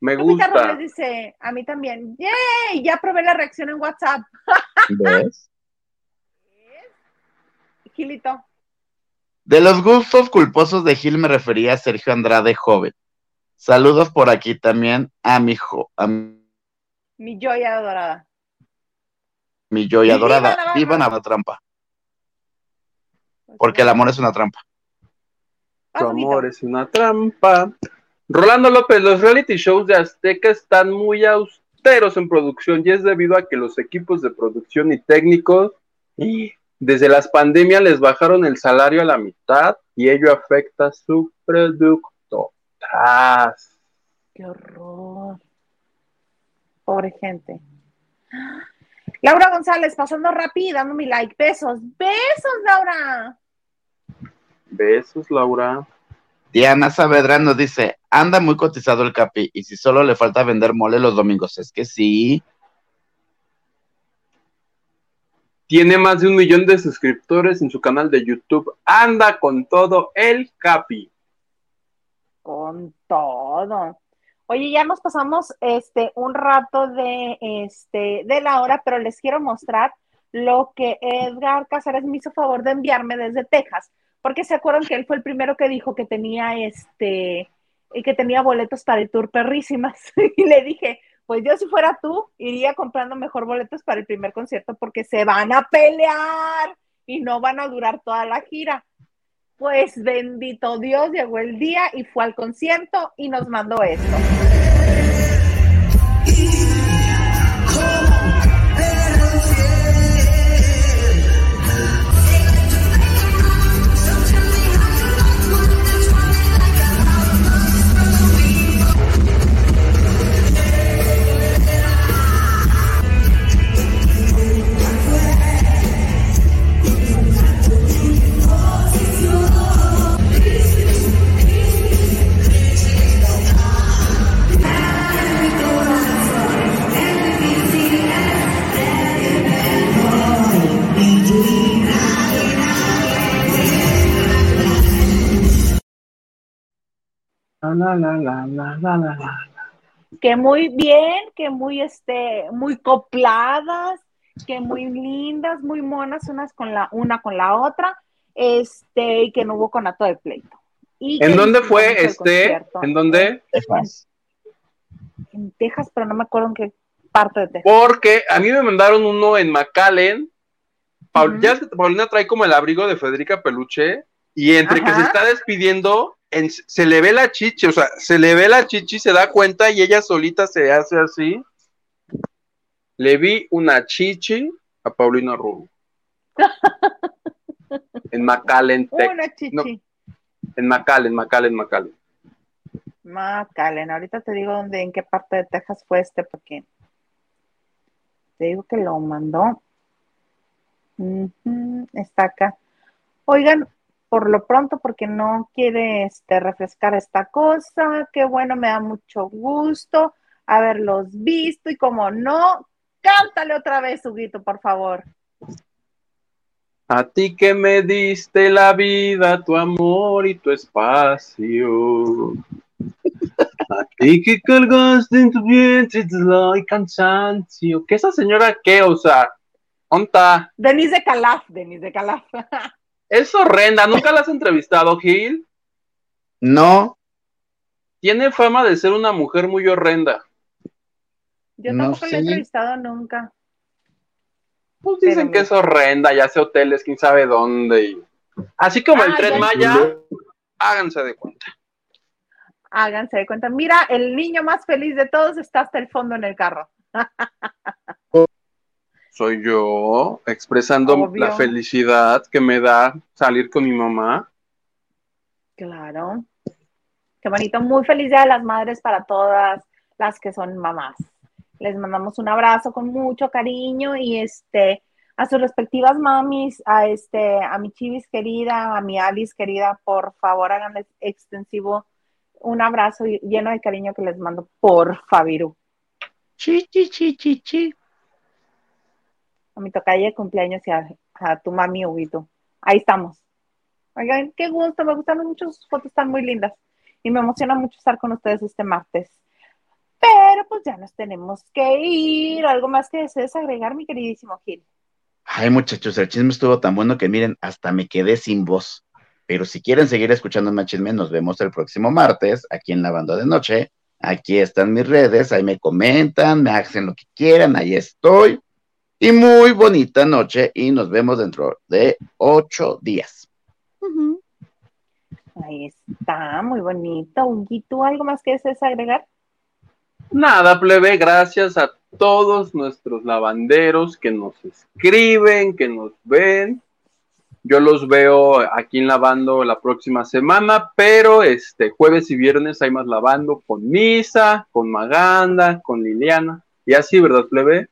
Me Lupita gusta. Robles dice, a mí también. ¡Yay! Ya probé la reacción en WhatsApp. ¿Ves? Gilito. De los gustos culposos de Gil me refería a Sergio Andrade joven. Saludos por aquí también a mi, jo- a Mi joya dorada. mi Joy Y viva adorada. Navarro. Viva la trampa, porque el amor es una trampa. Vas, Tu amor es una trampa. Rolando López, los reality shows de Azteca están muy austeros en producción y es debido a que los equipos de producción y técnicos desde las pandemias les bajaron el salario a la mitad y ello afecta su producto. Tras. qué horror. Pobre gente. Laura González, pasando rápido, dando mi like. Besos, besos, Laura. Besos, Laura. Diana Saavedra nos dice, anda muy cotizado el capi, y si solo le falta vender mole los domingos, es que sí. Tiene más de un millón de suscriptores en su canal de YouTube. Anda con todo el capi. Con todo. Oye, ya nos pasamos este un rato de este de la hora, pero les quiero mostrar lo que Edgar Casares me hizo favor de enviarme desde Texas, porque se acuerdan que él fue el primero que dijo que tenía este que tenía boletos para el tour perrísimas y le dije, pues yo si fuera tú iría comprando mejor boletos para el primer concierto porque se van a pelear y no van a durar toda la gira. Pues bendito Dios, llegó el día y fue al concierto y nos mandó esto. Que muy bien, que muy este, muy copladas, que muy lindas, muy monas unas con la una con la otra, este, y que no hubo conato de pleito. Y ¿En dónde fue este? ¿En dónde? Texas. En Texas, pero no me acuerdo en qué parte de Texas. Porque a mí me mandaron uno en McAllen. Paul-. Ya Paulina trae como el abrigo de Federica Peluche. Y entre que se está despidiendo, en- se le ve la chichi, o sea, se le ve la chichi, se da cuenta y ella solita se hace así. Le vi una chichi a Paulina Rubio. en McAllen, Una chichi. no. en McAllen, McAllen, McAllen. Macallen, ahorita te digo dónde, en qué parte de Texas fue este, porque te digo que lo mandó. Está acá. Oigan, por lo pronto, porque no quiere este, refrescar esta cosa, qué bueno, me da mucho gusto haberlos visto y como no, cántale otra vez, Huguito, por favor. A ti que me diste la vida, tu amor y tu espacio. A ti que cargaste en tu vientre y cansancio. ¿Qué esa señora qué? O sea, onta. Denise de Calaf, Denise de Calaf. Es horrenda. ¿Nunca la has entrevistado, Gil? No, Tiene fama de ser una mujer muy horrenda. Yo No tampoco la he entrevistado nunca. Pues dicen Pero que me- es horrenda, ya hace hoteles, quién sabe dónde. y- Así como el Ah, tren ya. Maya, háganse de cuenta. Háganse de cuenta. Mira, el niño más feliz de todos está hasta el fondo en el carro. Soy yo expresando Obvio. la felicidad que me da salir con mi mamá. Claro. Qué bonito. Muy feliz Día de las Madres para todas las que son mamás. Les mandamos un abrazo con mucho cariño y este a sus respectivas mamis, a este a mi Chivis querida, a mi Alice querida, por favor háganles extensivo un abrazo lleno de cariño que les mando por Fabiru. chi, chi, chi, chi, chi. A mi tocaya de cumpleaños y a, a tu mami Huguito. Ahí estamos. Oigan, qué gusto, me gustan mucho sus fotos, están muy lindas. Y me emociona mucho estar con ustedes este martes. Pero pues ya nos tenemos que ir. ¿Algo más que desees agregar, mi queridísimo Gil? Ay, muchachos, el chisme estuvo tan bueno que miren, hasta me quedé sin voz. Pero si quieren seguir escuchando más chisme, nos vemos el próximo martes aquí en la banda de noche. Aquí están mis redes, ahí me comentan, me hacen lo que quieran, ahí estoy. Y muy bonita noche y nos vemos dentro de ocho días. Ahí está, muy bonito. Huguito, ¿algo más que desees agregar? Nada, plebe, gracias a todos nuestros lavanderos que nos escriben, que nos ven. Yo los veo aquí en lavando la próxima semana, pero este jueves y viernes hay más lavando con Misa, con Maganda, con Liliana. Y así, ¿verdad, plebe?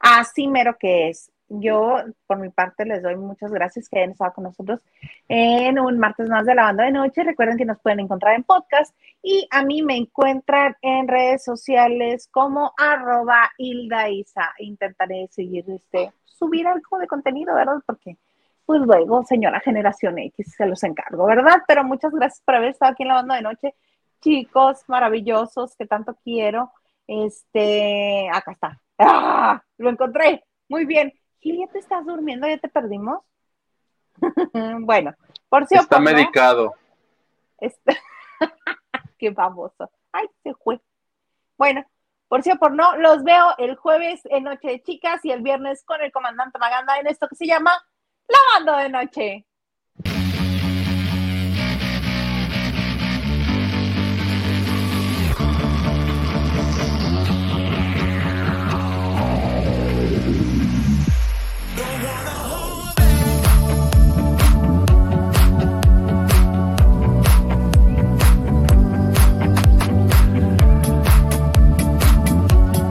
Así mero que es. Yo, por mi parte, les doy muchas gracias que hayan estado con nosotros en un martes más de Lavando de Noche. Recuerden que nos pueden encontrar en podcast y a mí me encuentran en redes sociales como arroba Hilda Isa. Intentaré seguir este, subir algo de contenido, ¿verdad? Porque pues luego, señora Generación X, se los encargo, ¿verdad? Pero muchas gracias por haber estado aquí en la banda de noche. Chicos maravillosos que tanto quiero. Este, acá está. ¡Ah! Lo encontré. Muy bien. Gil, ¿ya te estás durmiendo? ¿Ya te perdimos? bueno, por si Está medicado. Este... Qué famoso. Ay, se fue. Bueno, por si o por no, los veo el jueves en Noche de Chicas y el viernes con el comandante Maganda en esto que se llama Lavando de Noche.